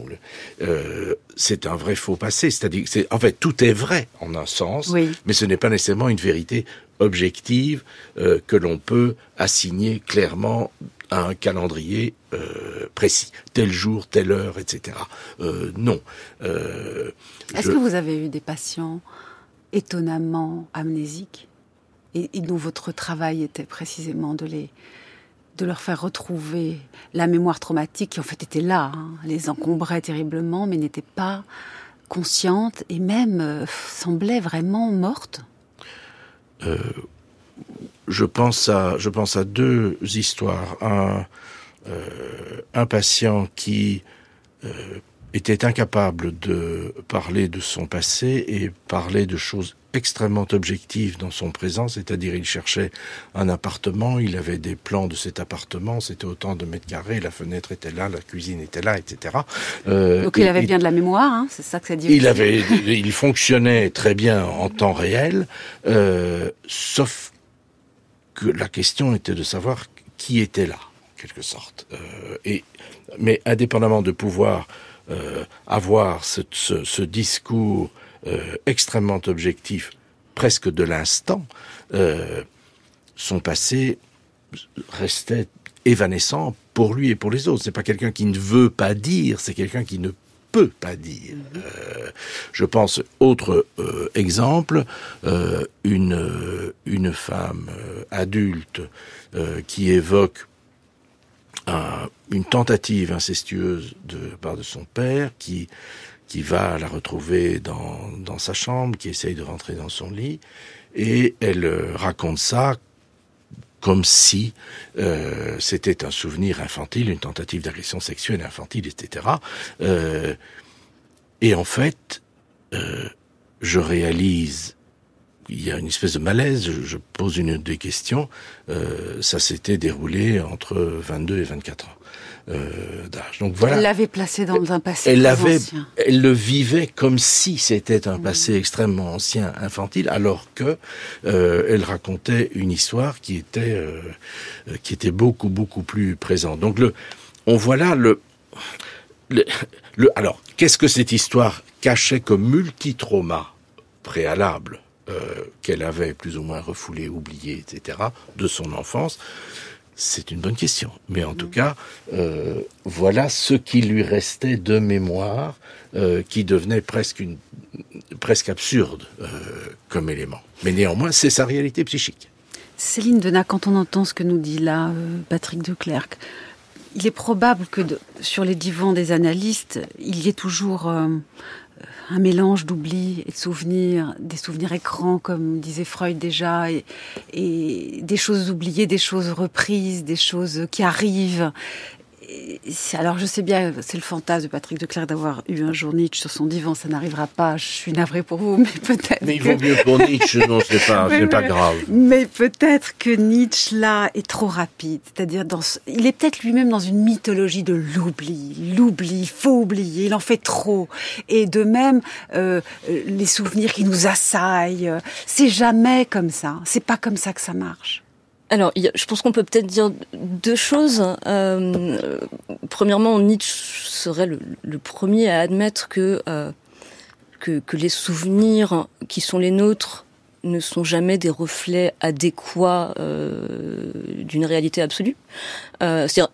euh, c'est un vrai faux passé. C'est-à-dire, c'est en fait tout est vrai en un sens, oui. mais ce n'est pas nécessairement une vérité objective euh, que l'on peut assigner clairement à un calendrier euh, précis, tel jour, telle heure, etc. Euh, non. Euh, Est-ce je... que vous avez eu des patients étonnamment amnésiques et, et dont votre travail était précisément de les de leur faire retrouver la mémoire traumatique qui en fait était là, hein, les encombrait terriblement, mais n'était pas consciente et même euh, semblait vraiment morte. Euh, je pense à deux histoires. Un, euh, un patient qui était incapable de parler de son passé et parler de choses extrêmement objectives dans son présent, c'est-à-dire il cherchait un appartement, il avait des plans de cet appartement, c'était autant de mètres carrés, la fenêtre était là, la cuisine était là, etc. Euh, Donc il avait bien de la mémoire, hein, c'est ça que ça dit. Il avait, il fonctionnait très bien en temps réel, euh, sauf que la question était de savoir qui était là, en quelque sorte. Euh, et mais indépendamment de pouvoir euh, avoir ce, ce, ce discours extrêmement objectif, presque de l'instant, euh, son passé restait évanescent pour lui et pour les autres. C'est pas quelqu'un qui ne veut pas dire, c'est quelqu'un qui ne peut pas dire. Euh, je pense, autre euh, exemple, euh, une, une femme adulte qui évoque une tentative incestueuse de part de son père, qui qui va la retrouver dans, dans sa chambre, qui essaye de rentrer dans son lit, et elle raconte ça comme si euh, c'était un souvenir infantile, une tentative d'agression sexuelle infantile, etc. Euh, et en fait, euh, je réalise, il y a une espèce de malaise, je, je pose une des questions, euh, ça s'était déroulé entre 22 et 24 ans. Euh, Donc voilà. Elle l'avait placé dans un passé elle. Elle le vivait comme si c'était un passé extrêmement ancien, infantile, alors que euh, elle racontait une histoire qui était euh, qui était beaucoup beaucoup plus présente. Donc le, on voit là le, le, le alors qu'est-ce que cette histoire cachait comme multi-trauma préalable euh, qu'elle avait plus ou moins refoulé, oublié, etc., de son enfance? C'est une bonne question. Mais en tout cas, euh, voilà ce qui lui restait de mémoire, euh, qui devenait presque une presque absurde euh, comme élément. Mais néanmoins, c'est sa réalité psychique. Céline Denat, quand on entend ce que nous dit là Patrick de Clercq, il est probable que sur les divans des analystes, il y ait toujours un mélange d'oubli et de souvenirs, des souvenirs écrans, comme disait Freud déjà, et, des choses oubliées, des choses reprises, des choses qui arrivent, alors je sais bien, c'est le fantasme de Patrick Declerc d'avoir eu un jour Nietzsche sur son divan, ça n'arrivera pas, je suis navrée pour vous, mais peut-être. Mais il vaut mieux pour Nietzsche, non, c'est pas, c'est pas grave. Mais peut-être que Nietzsche là est trop rapide, c'est-à-dire dans, il est peut-être lui-même dans une mythologie de l'oubli, l'oubli, faut oublier, il en fait trop, et de même euh, les souvenirs qui nous assaillent, c'est jamais comme ça, c'est pas comme ça que ça marche. Alors, je pense qu'on peut peut-être dire deux choses. Euh, premièrement, Nietzsche serait le, premier à admettre que, euh, que, que les souvenirs qui sont les nôtres ne sont jamais des reflets adéquats euh, d'une réalité absolue. C'est-à-dire,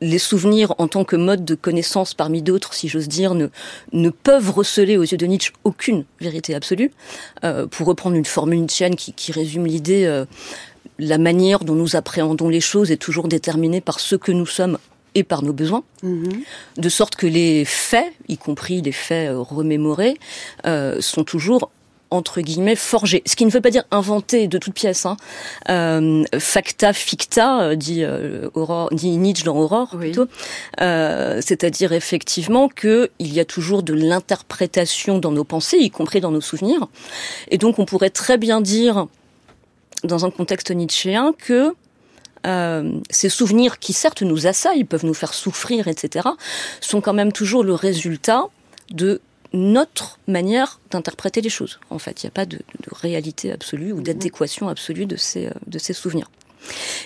les souvenirs en tant que mode de connaissance parmi d'autres, si j'ose dire, ne, peuvent receler aux yeux de Nietzsche aucune vérité absolue. Pour reprendre une formule nietzschienne qui, qui résume l'idée, la manière dont nous appréhendons les choses est toujours déterminée par ce que nous sommes et par nos besoins, mmh. de sorte que les faits, y compris les faits euh, remémorés, euh, sont toujours entre guillemets forgés. Ce qui ne veut pas dire inventer de toute pièce. Hein. Euh, facta ficta, dit, euh, Aurore, dit Nietzsche dans Aurore oui. plutôt. Euh, C'est-à-dire effectivement que il y a toujours de l'interprétation dans nos pensées, y compris dans nos souvenirs. Et donc on pourrait très bien dire dans un contexte nietzschéen que euh, ces souvenirs qui certes nous assaillent, peuvent nous faire souffrir, etc., sont quand même toujours le résultat de notre manière d'interpréter les choses. En fait, il n'y a pas de, de, réalité absolue ou d'adéquation absolue de ces, de ces souvenirs.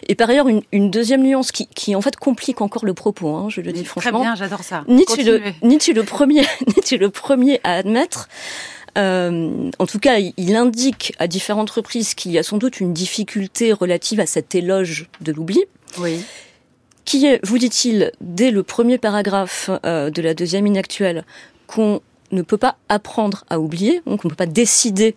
Et par ailleurs, une, une deuxième nuance qui, qui, en fait complique encore le propos, hein, je le dis franchement. Très bien, j'adore ça. Nietzsche, le, Nietzsche le premier, Nietzsche le premier à admettre euh, en tout cas, il indique à différentes reprises qu'il y a sans doute une difficulté relative à cet éloge de l'oubli. Oui. Qui est, vous dit-il, dès le premier paragraphe euh, de la deuxième ligne actuelle, qu'on ne peut pas apprendre à oublier, donc on ne peut pas décider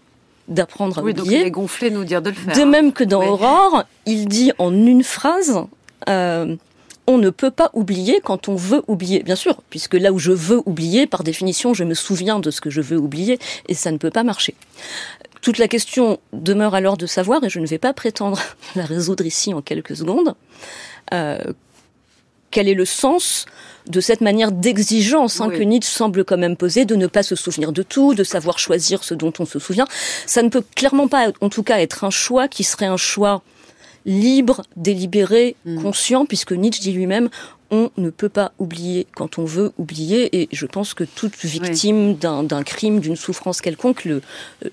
d'apprendre à oui, oublier. Donc il est gonflé nous dire de le faire. De même que dans oui. Aurore, il dit en une phrase euh, on ne peut pas oublier quand on veut oublier, bien sûr, puisque là où je veux oublier, par définition, je me souviens de ce que je veux oublier, et ça ne peut pas marcher. Toute la question demeure alors de savoir, et je ne vais pas prétendre la résoudre ici en quelques secondes, euh, quel est le sens de cette manière d'exigence hein, oui. que Nietzsche semble quand même poser, de ne pas se souvenir de tout, de savoir choisir ce dont on se souvient. Ça ne peut clairement pas, en tout cas, être un choix qui serait un choix libre, délibéré, mmh. conscient, puisque Nietzsche dit lui-même on ne peut pas oublier quand on veut oublier, et je pense que toute victime oui. d'un crime, d'une souffrance quelconque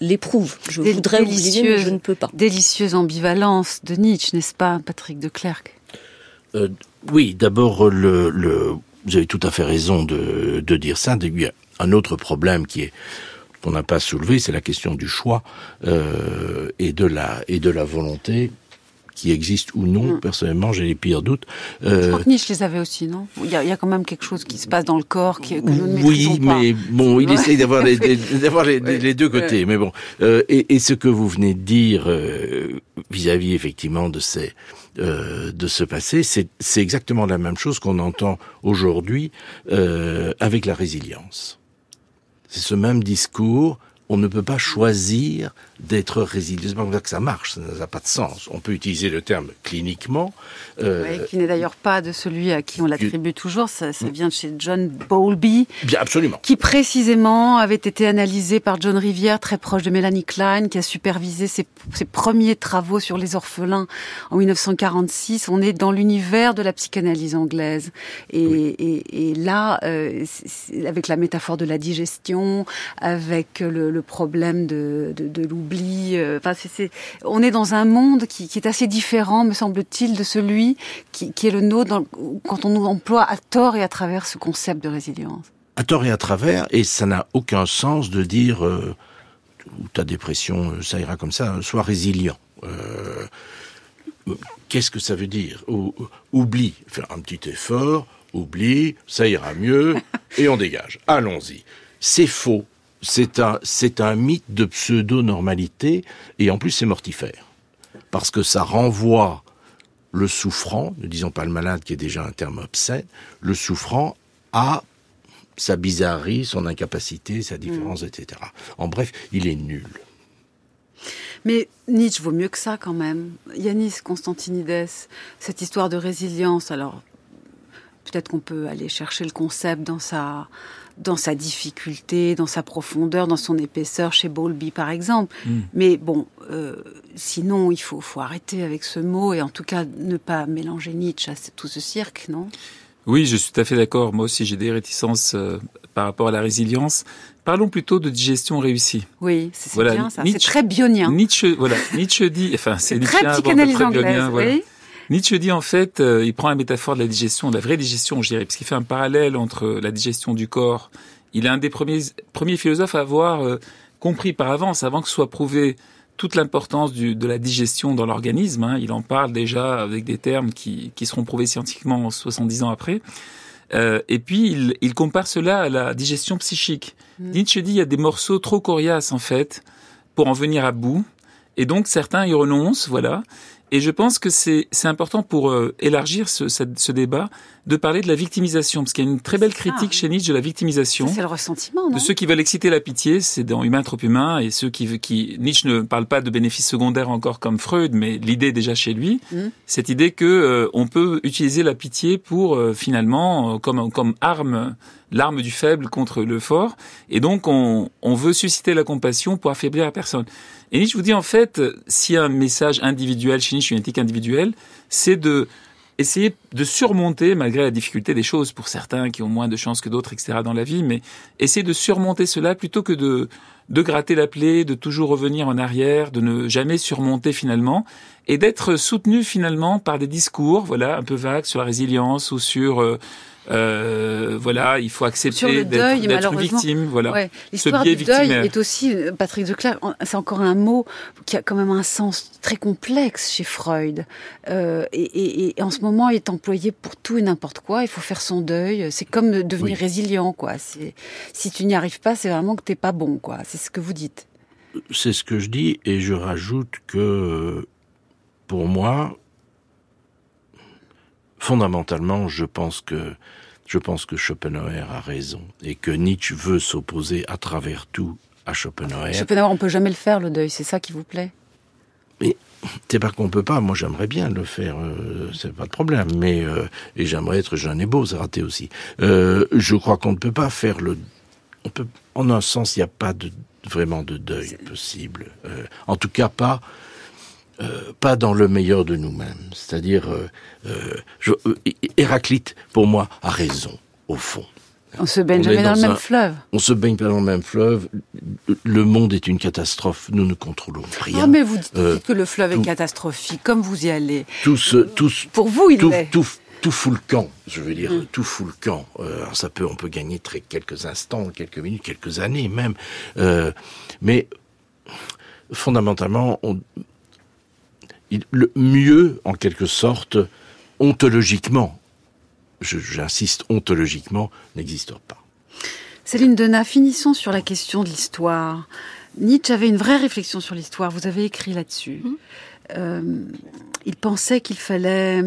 l'éprouve. Je voudrais oublier, mais je ne peux pas. Délicieuse ambivalence de Nietzsche, n'est-ce pas, Patrick de Clercq euh, Oui, d'abord, le, le, vous avez tout à fait raison de, de dire ça. Il y a un autre problème qui est qu'on n'a pas soulevé, c'est la question du choix euh, et de la et de la volonté qui existe ou non. Mm. Personnellement, j'ai les pires doutes. Euh, je crois que Nietzsche les avait aussi, non? Il y, a, il y, a, quand même quelque chose qui se passe dans le corps qui, que nous ne Oui, mais bon, il essaye d'avoir les, les, les, deux côtés. Mais bon, euh, et, et, ce que vous venez de dire euh, vis-à-vis effectivement de ces euh, de ce passé, c'est exactement la même chose qu'on entend aujourd'hui euh, avec la résilience. C'est ce même discours on ne peut pas choisir d'être résilient. C'est pas comme ça que ça marche, ça n'a pas de sens. On peut utiliser le terme cliniquement. Euh, qui n'est d'ailleurs pas de celui à qui on l'attribue toujours, ça, ça, vient de chez John Bowlby. Bien, absolument. Qui précisément avait été analysé par John Rivière, très proche de Melanie Klein, qui a supervisé ses, ses premiers travaux sur les orphelins en 1946. On est dans l'univers de la psychanalyse anglaise. Et, et, et là, euh, avec la métaphore de la digestion, avec le, le problème de, de, de l'oubli. Euh, enfin, on est dans un monde qui, qui est assez différent, me semble-t-il, de celui qui, qui est le nôtre dans, quand on nous emploie à tort et à travers ce concept de résilience. À tort et à travers, et ça n'a aucun sens de dire euh, ta dépression, euh, ça ira comme ça, sois résilient. Euh, qu'est-ce que ça veut dire? Oublie, faire un petit effort, oublie, ça ira mieux, et on dégage. Allons-y. C'est faux c'est un, c'est un mythe de pseudo-normalité, et en plus c'est mortifère. Parce que ça renvoie le souffrant, ne disons pas le malade qui est déjà un terme obscène, le souffrant à sa bizarrerie, son incapacité, sa différence, mm. etc. En bref, il est nul. Mais Nietzsche vaut mieux que ça quand même. Yanis Constantinides, cette histoire de résilience, alors peut-être qu'on peut aller chercher le concept dans sa, dans sa difficulté, dans sa profondeur, dans son épaisseur chez Bowlby par exemple. Hmm. Mais bon, euh, sinon il faut, faut arrêter avec ce mot et en tout cas ne pas mélanger Nietzsche à tout ce cirque, non? Oui, je suis tout à fait d'accord. Moi aussi j'ai des réticences euh, par rapport à la résilience. Parlons plutôt de digestion réussie. Oui, c'est bien ça. C'est très bionien. Nietzsche, voilà, Nietzsche dit, enfin c'est très psychanalyse anglaise. Voilà. Oui. Nietzsche dit en fait, euh, il prend la métaphore de la digestion, de la vraie digestion, je dirais, parce qu'il fait un parallèle entre la digestion du corps. Il est un des premiers, premiers philosophes à avoir euh, compris par avance, avant que ce soit prouvé, toute l'importance de la digestion dans l'organisme. Hein. Il en parle déjà avec des termes qui, qui seront prouvés scientifiquement 70 ans après. Euh, et puis il, il, compare cela à la digestion psychique. Mm. Nietzsche dit il y a des morceaux trop coriaces en fait pour en venir à bout. Et donc certains y renoncent, voilà. Et je pense que c'est important pour euh, élargir ce, ce, débat de parler de la victimisation, parce qu'il y a une très belle critique chez Nietzsche de la victimisation. C'est le ressentiment, non? De ceux qui veulent exciter la pitié, c'est dans Humain trop humain, et ceux qui, qui Nietzsche ne parle pas de bénéfices secondaires encore comme Freud, mais l'idée déjà chez lui, mmh. cette idée que euh, on peut utiliser la pitié pour euh, finalement comme comme arme l'arme du faible contre le fort, et donc on, on veut susciter la compassion pour affaiblir la personne. Et Nietzsche vous dit en fait, s'il y a un message individuel chez Nietzsche, une éthique individuelle, c'est de essayer de surmonter, malgré la difficulté des choses pour certains qui ont moins de chances que d'autres, etc. dans la vie, mais essayer de surmonter cela plutôt que de, de gratter la plaie, de toujours revenir en arrière, de ne jamais surmonter finalement, et d'être soutenu finalement par des discours, voilà, un peu vagues sur la résilience ou sur euh, euh, voilà, il faut accepter d'être victime. Voilà, ouais. l'histoire du deuil est aussi euh, Patrick Declercq. C'est encore un mot qui a quand même un sens très complexe chez Freud. Euh, et, et, et, en ce moment, il est employé pour tout et n'importe quoi. Il faut faire son deuil. C'est comme devenir résilient, quoi. Si tu n'y arrives pas, c'est vraiment que t'es pas bon, quoi. C'est ce que vous dites. C'est ce que je dis, et je rajoute que pour moi, fondamentalement, je pense que je pense que Schopenhauer a raison et que Nietzsche veut s'opposer à travers tout à Schopenhauer. Schopenhauer, on peut jamais le faire le deuil, c'est ça qui vous plaît? Mais c'est pas qu'on peut pas. Moi, j'aimerais bien le faire, euh, c'est pas de problème. Mais euh, et j'aimerais être jeune et beau, c'est raté aussi. Euh, je crois qu'on ne peut pas faire le. On peut, en un sens, il n'y a pas de vraiment de deuil possible. Euh, en tout cas, pas euh, pas dans le meilleur de nous-mêmes. C'est-à-dire, euh, euh, euh, Héraclite, pour moi, a raison, au fond. On se baigne jamais dans, le même fleuve. On se baigne pas dans le même fleuve. Le monde est une catastrophe. Nous ne contrôlons rien. Ah, mais vous dites que le fleuve est catastrophique. Comme vous y allez. Tous, tous. Pour vous, il est. Tout, tout fout le camp, je veux dire, mm. tout fout le camp. alors ça peut, on peut gagner très quelques instants, quelques minutes, quelques années même, mais fondamentalement, on, le mieux, en quelque sorte, ontologiquement, j'insiste, ontologiquement, n'existe pas. Céline Denat, finissons sur la question de l'histoire. Nietzsche avait une vraie réflexion sur l'histoire, vous avez écrit là-dessus. Mmh. Euh, il pensait qu'il fallait.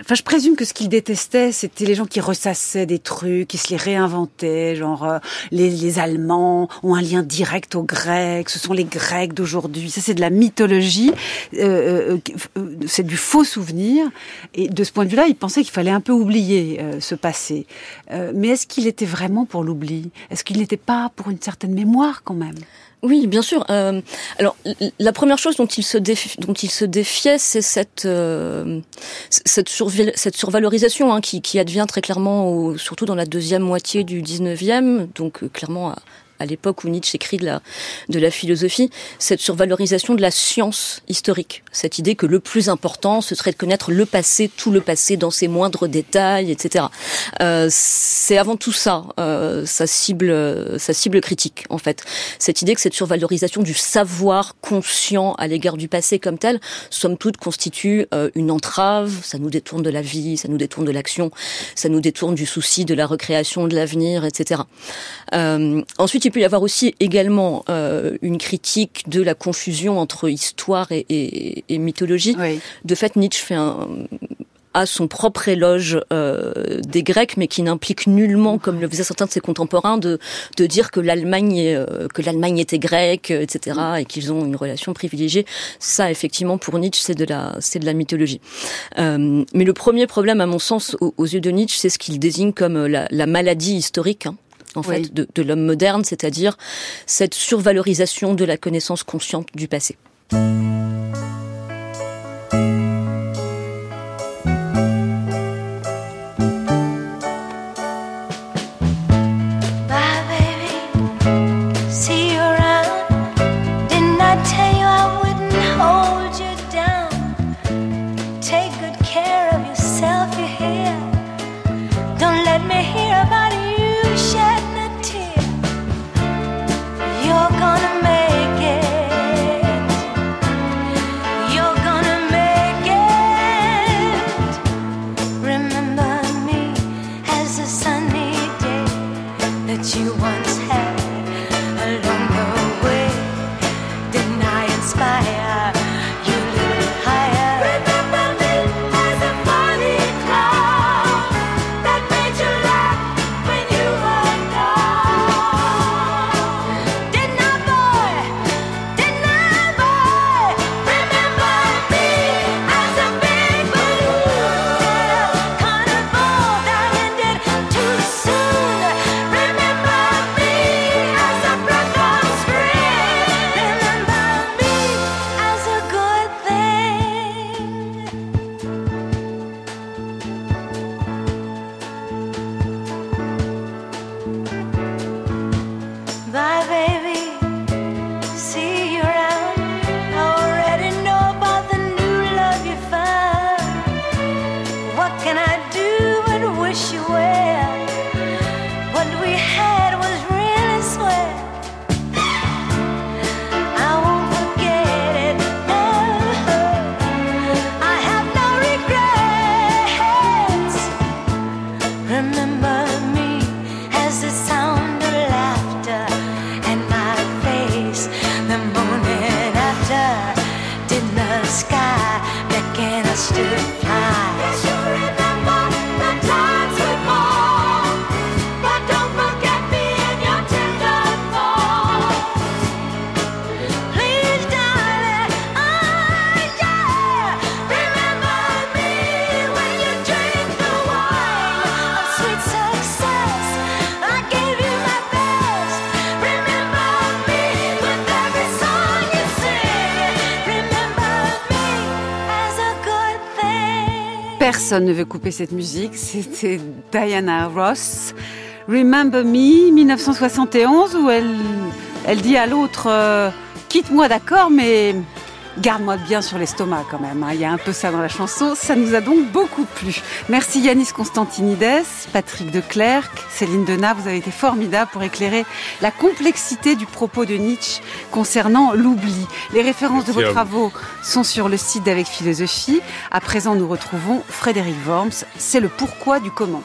Enfin, je présume que ce qu'il détestait, c'était les gens qui ressassaient des trucs, qui se les réinventaient, genre euh, les, Allemands ont un lien direct aux Grecs, ce sont les Grecs d'aujourd'hui. Ça, c'est de la mythologie, euh, euh, c'est du faux souvenir. Et de ce point de vue-là, il pensait qu'il fallait un peu oublier ce passé. mais est-ce qu'il était vraiment pour l'oubli? Est-ce qu'il n'était pas pour une certaine mémoire quand même? Oui, bien sûr. Euh, alors, la première chose dont il se, dont il se défiait, c'est cette, euh, cette, cette, survalorisation hein, qui, qui, advient très clairement, surtout dans la deuxième moitié du 19e, donc euh, clairement l'époque où Nietzsche écrit de la, de la philosophie, cette survalorisation de la science historique. Cette idée que le plus important, ce serait de connaître le passé, tout le passé dans ses moindres détails, etc. Euh, c'est avant tout ça, euh, sa cible, sa cible critique, en fait. Cette idée que cette survalorisation du savoir conscient à l'égard du passé comme tel, somme toute, constitue euh, une entrave, ça nous détourne de la vie, ça nous détourne de l'action, ça nous détourne du souci de la recréation de l'avenir, etc. Euh, ensuite, il peut y avoir aussi également euh, une critique de la confusion entre histoire et, mythologie. De fait, Nietzsche fait un a son propre éloge euh, des Grecs, mais qui n'implique nullement, comme le faisaient certains de ses contemporains, de, de dire que l'Allemagne euh, que l'Allemagne était grecque, etc., et qu'ils ont une relation privilégiée. Ça, effectivement, pour Nietzsche, c'est de la c'est de la mythologie. mais le premier problème, à mon sens, aux, yeux de Nietzsche, c'est ce qu'il désigne comme la, la maladie historique. Hein en fait, de, de l'homme moderne, c'est-à-dire cette survalorisation de la connaissance consciente du passé. Personne ne veut couper cette musique. C'était Diana Ross. Remember Me, 1971, où elle, elle dit à l'autre euh, Quitte-moi, d'accord, mais Garde-moi bien sur l'estomac quand même. Hein. Il y a un peu ça dans la chanson. Ça nous a donc beaucoup plu. Merci Yanis Constantinides, Patrick Declercq, Céline Denat. Vous avez été formidables pour éclairer la complexité du propos de Nietzsche concernant l'oubli. Les références de vos travaux sont sur le site d'Avec Philosophie. À présent, nous retrouvons Frédéric Worms. C'est le pourquoi du comment.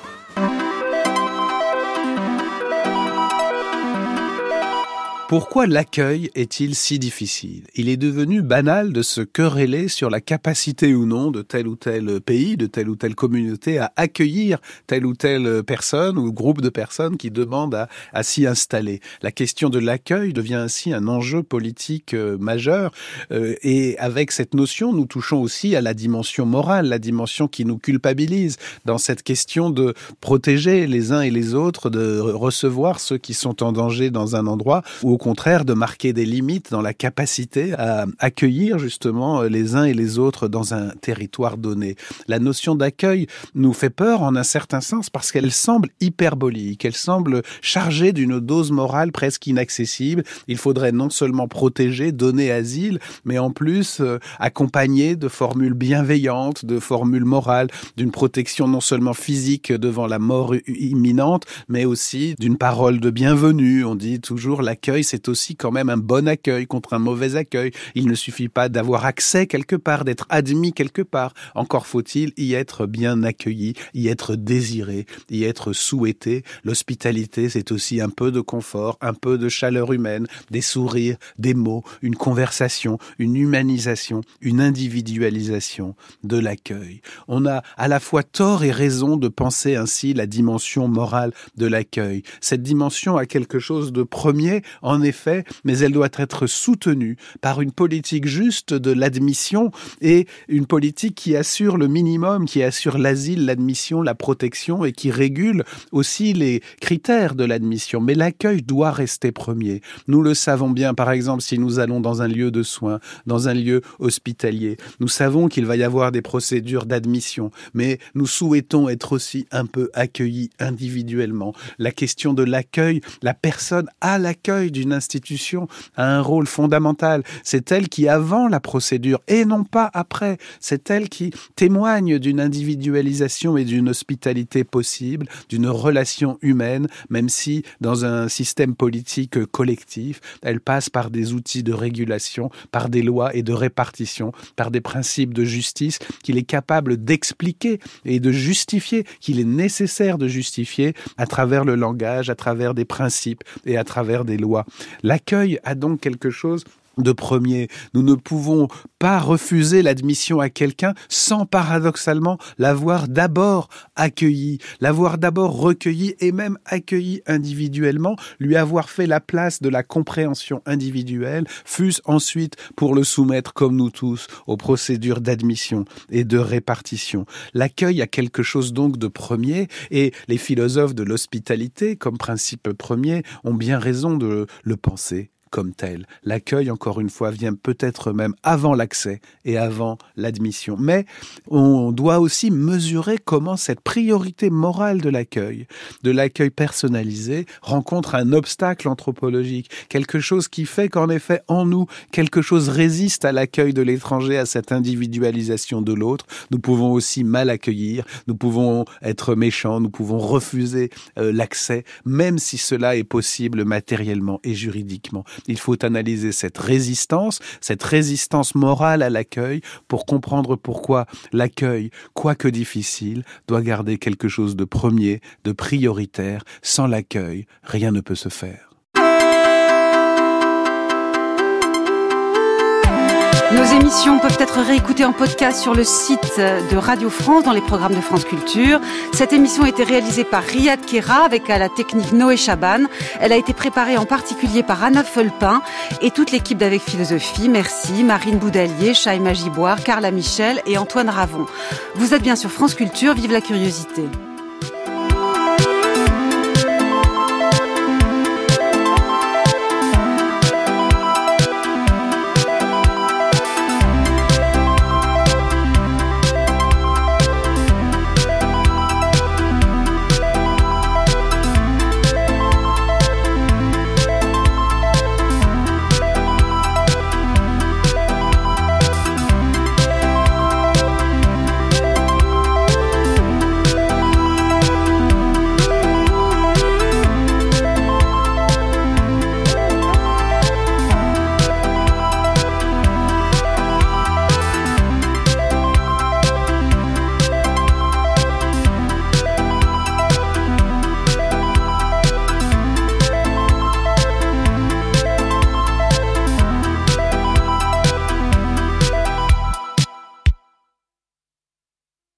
Pourquoi l'accueil est-il si difficile? Il est devenu banal de se quereller sur la capacité ou non de tel ou tel pays, de telle ou telle communauté à accueillir telle ou telle personne ou groupe de personnes qui demandent à, s'y installer. La question de l'accueil devient ainsi un enjeu politique euh, majeur euh, et avec cette notion, nous touchons aussi à la dimension morale, la dimension qui nous culpabilise dans cette question de protéger les uns et les autres, de recevoir ceux qui sont en danger dans un endroit où au contraire de marquer des limites dans la capacité à accueillir justement les uns et les autres dans un territoire donné. La notion d'accueil nous fait peur en un certain sens parce qu'elle semble hyperbolique, elle semble chargée d'une dose morale presque inaccessible. Il faudrait non seulement protéger, donner asile, mais en plus euh, accompagner de formules bienveillantes, de formules morales, d'une protection non seulement physique devant la mort imminente, mais aussi d'une parole de bienvenue. On dit toujours l'accueil c'est aussi quand même un bon accueil contre un mauvais accueil. Il ne suffit pas d'avoir accès quelque part, d'être admis quelque part. Encore faut-il y être bien accueilli, y être désiré, y être souhaité. L'hospitalité, c'est aussi un peu de confort, un peu de chaleur humaine, des sourires, des mots, une conversation, une humanisation, une individualisation de l'accueil. On a à la fois tort et raison de penser ainsi la dimension morale de l'accueil. Cette dimension a quelque chose de premier en en effet, mais elle doit être soutenue par une politique juste de l'admission et une politique qui assure le minimum, qui assure l'asile, l'admission, la protection et qui régule aussi les critères de l'admission. Mais l'accueil doit rester premier. Nous le savons bien, par exemple, si nous allons dans un lieu de soins, dans un lieu hospitalier, nous savons qu'il va y avoir des procédures d'admission, mais nous souhaitons être aussi un peu accueillis individuellement. La question de l'accueil, la personne à l'accueil d'une institution a un rôle fondamental. C'est elle qui, avant la procédure, et non pas après, c'est elle qui témoigne d'une individualisation et d'une hospitalité possible, d'une relation humaine, même si dans un système politique collectif, elle passe par des outils de régulation, par des lois et de répartition, par des principes de justice qu'il est capable d'expliquer et de justifier, qu'il est nécessaire de justifier à travers le langage, à travers des principes et à travers des lois. L'accueil a donc quelque chose de premier. Nous ne pouvons pas refuser l'admission à quelqu'un sans paradoxalement l'avoir d'abord accueilli, l'avoir d'abord recueilli et même accueilli individuellement, lui avoir fait la place de la compréhension individuelle, fût-ce ensuite pour le soumettre comme nous tous aux procédures d'admission et de répartition. L'accueil a quelque chose donc de premier et les philosophes de l'hospitalité comme principe premier ont bien raison de le penser comme tel. L'accueil, encore une fois, vient peut-être même avant l'accès et avant l'admission. Mais on doit aussi mesurer comment cette priorité morale de l'accueil, de l'accueil personnalisé, rencontre un obstacle anthropologique, quelque chose qui fait qu'en effet, en nous, quelque chose résiste à l'accueil de l'étranger, à cette individualisation de l'autre. Nous pouvons aussi mal accueillir, nous pouvons être méchants, nous pouvons refuser euh, l'accès, même si cela est possible matériellement et juridiquement. Il faut analyser cette résistance, cette résistance morale à l'accueil pour comprendre pourquoi l'accueil, quoique difficile, doit garder quelque chose de premier, de prioritaire. Sans l'accueil, rien ne peut se faire. Nos émissions peuvent être réécoutées en podcast sur le site de Radio France dans les programmes de France Culture. Cette émission a été réalisée par Riyad Kera avec à la technique Noé Chaban. Elle a été préparée en particulier par Anna Folpin et toute l'équipe d'Avec Philosophie. Merci Marine Boudalier, Chaïma Giboire, Carla Michel et Antoine Ravon. Vous êtes bien sur France Culture, vive la curiosité.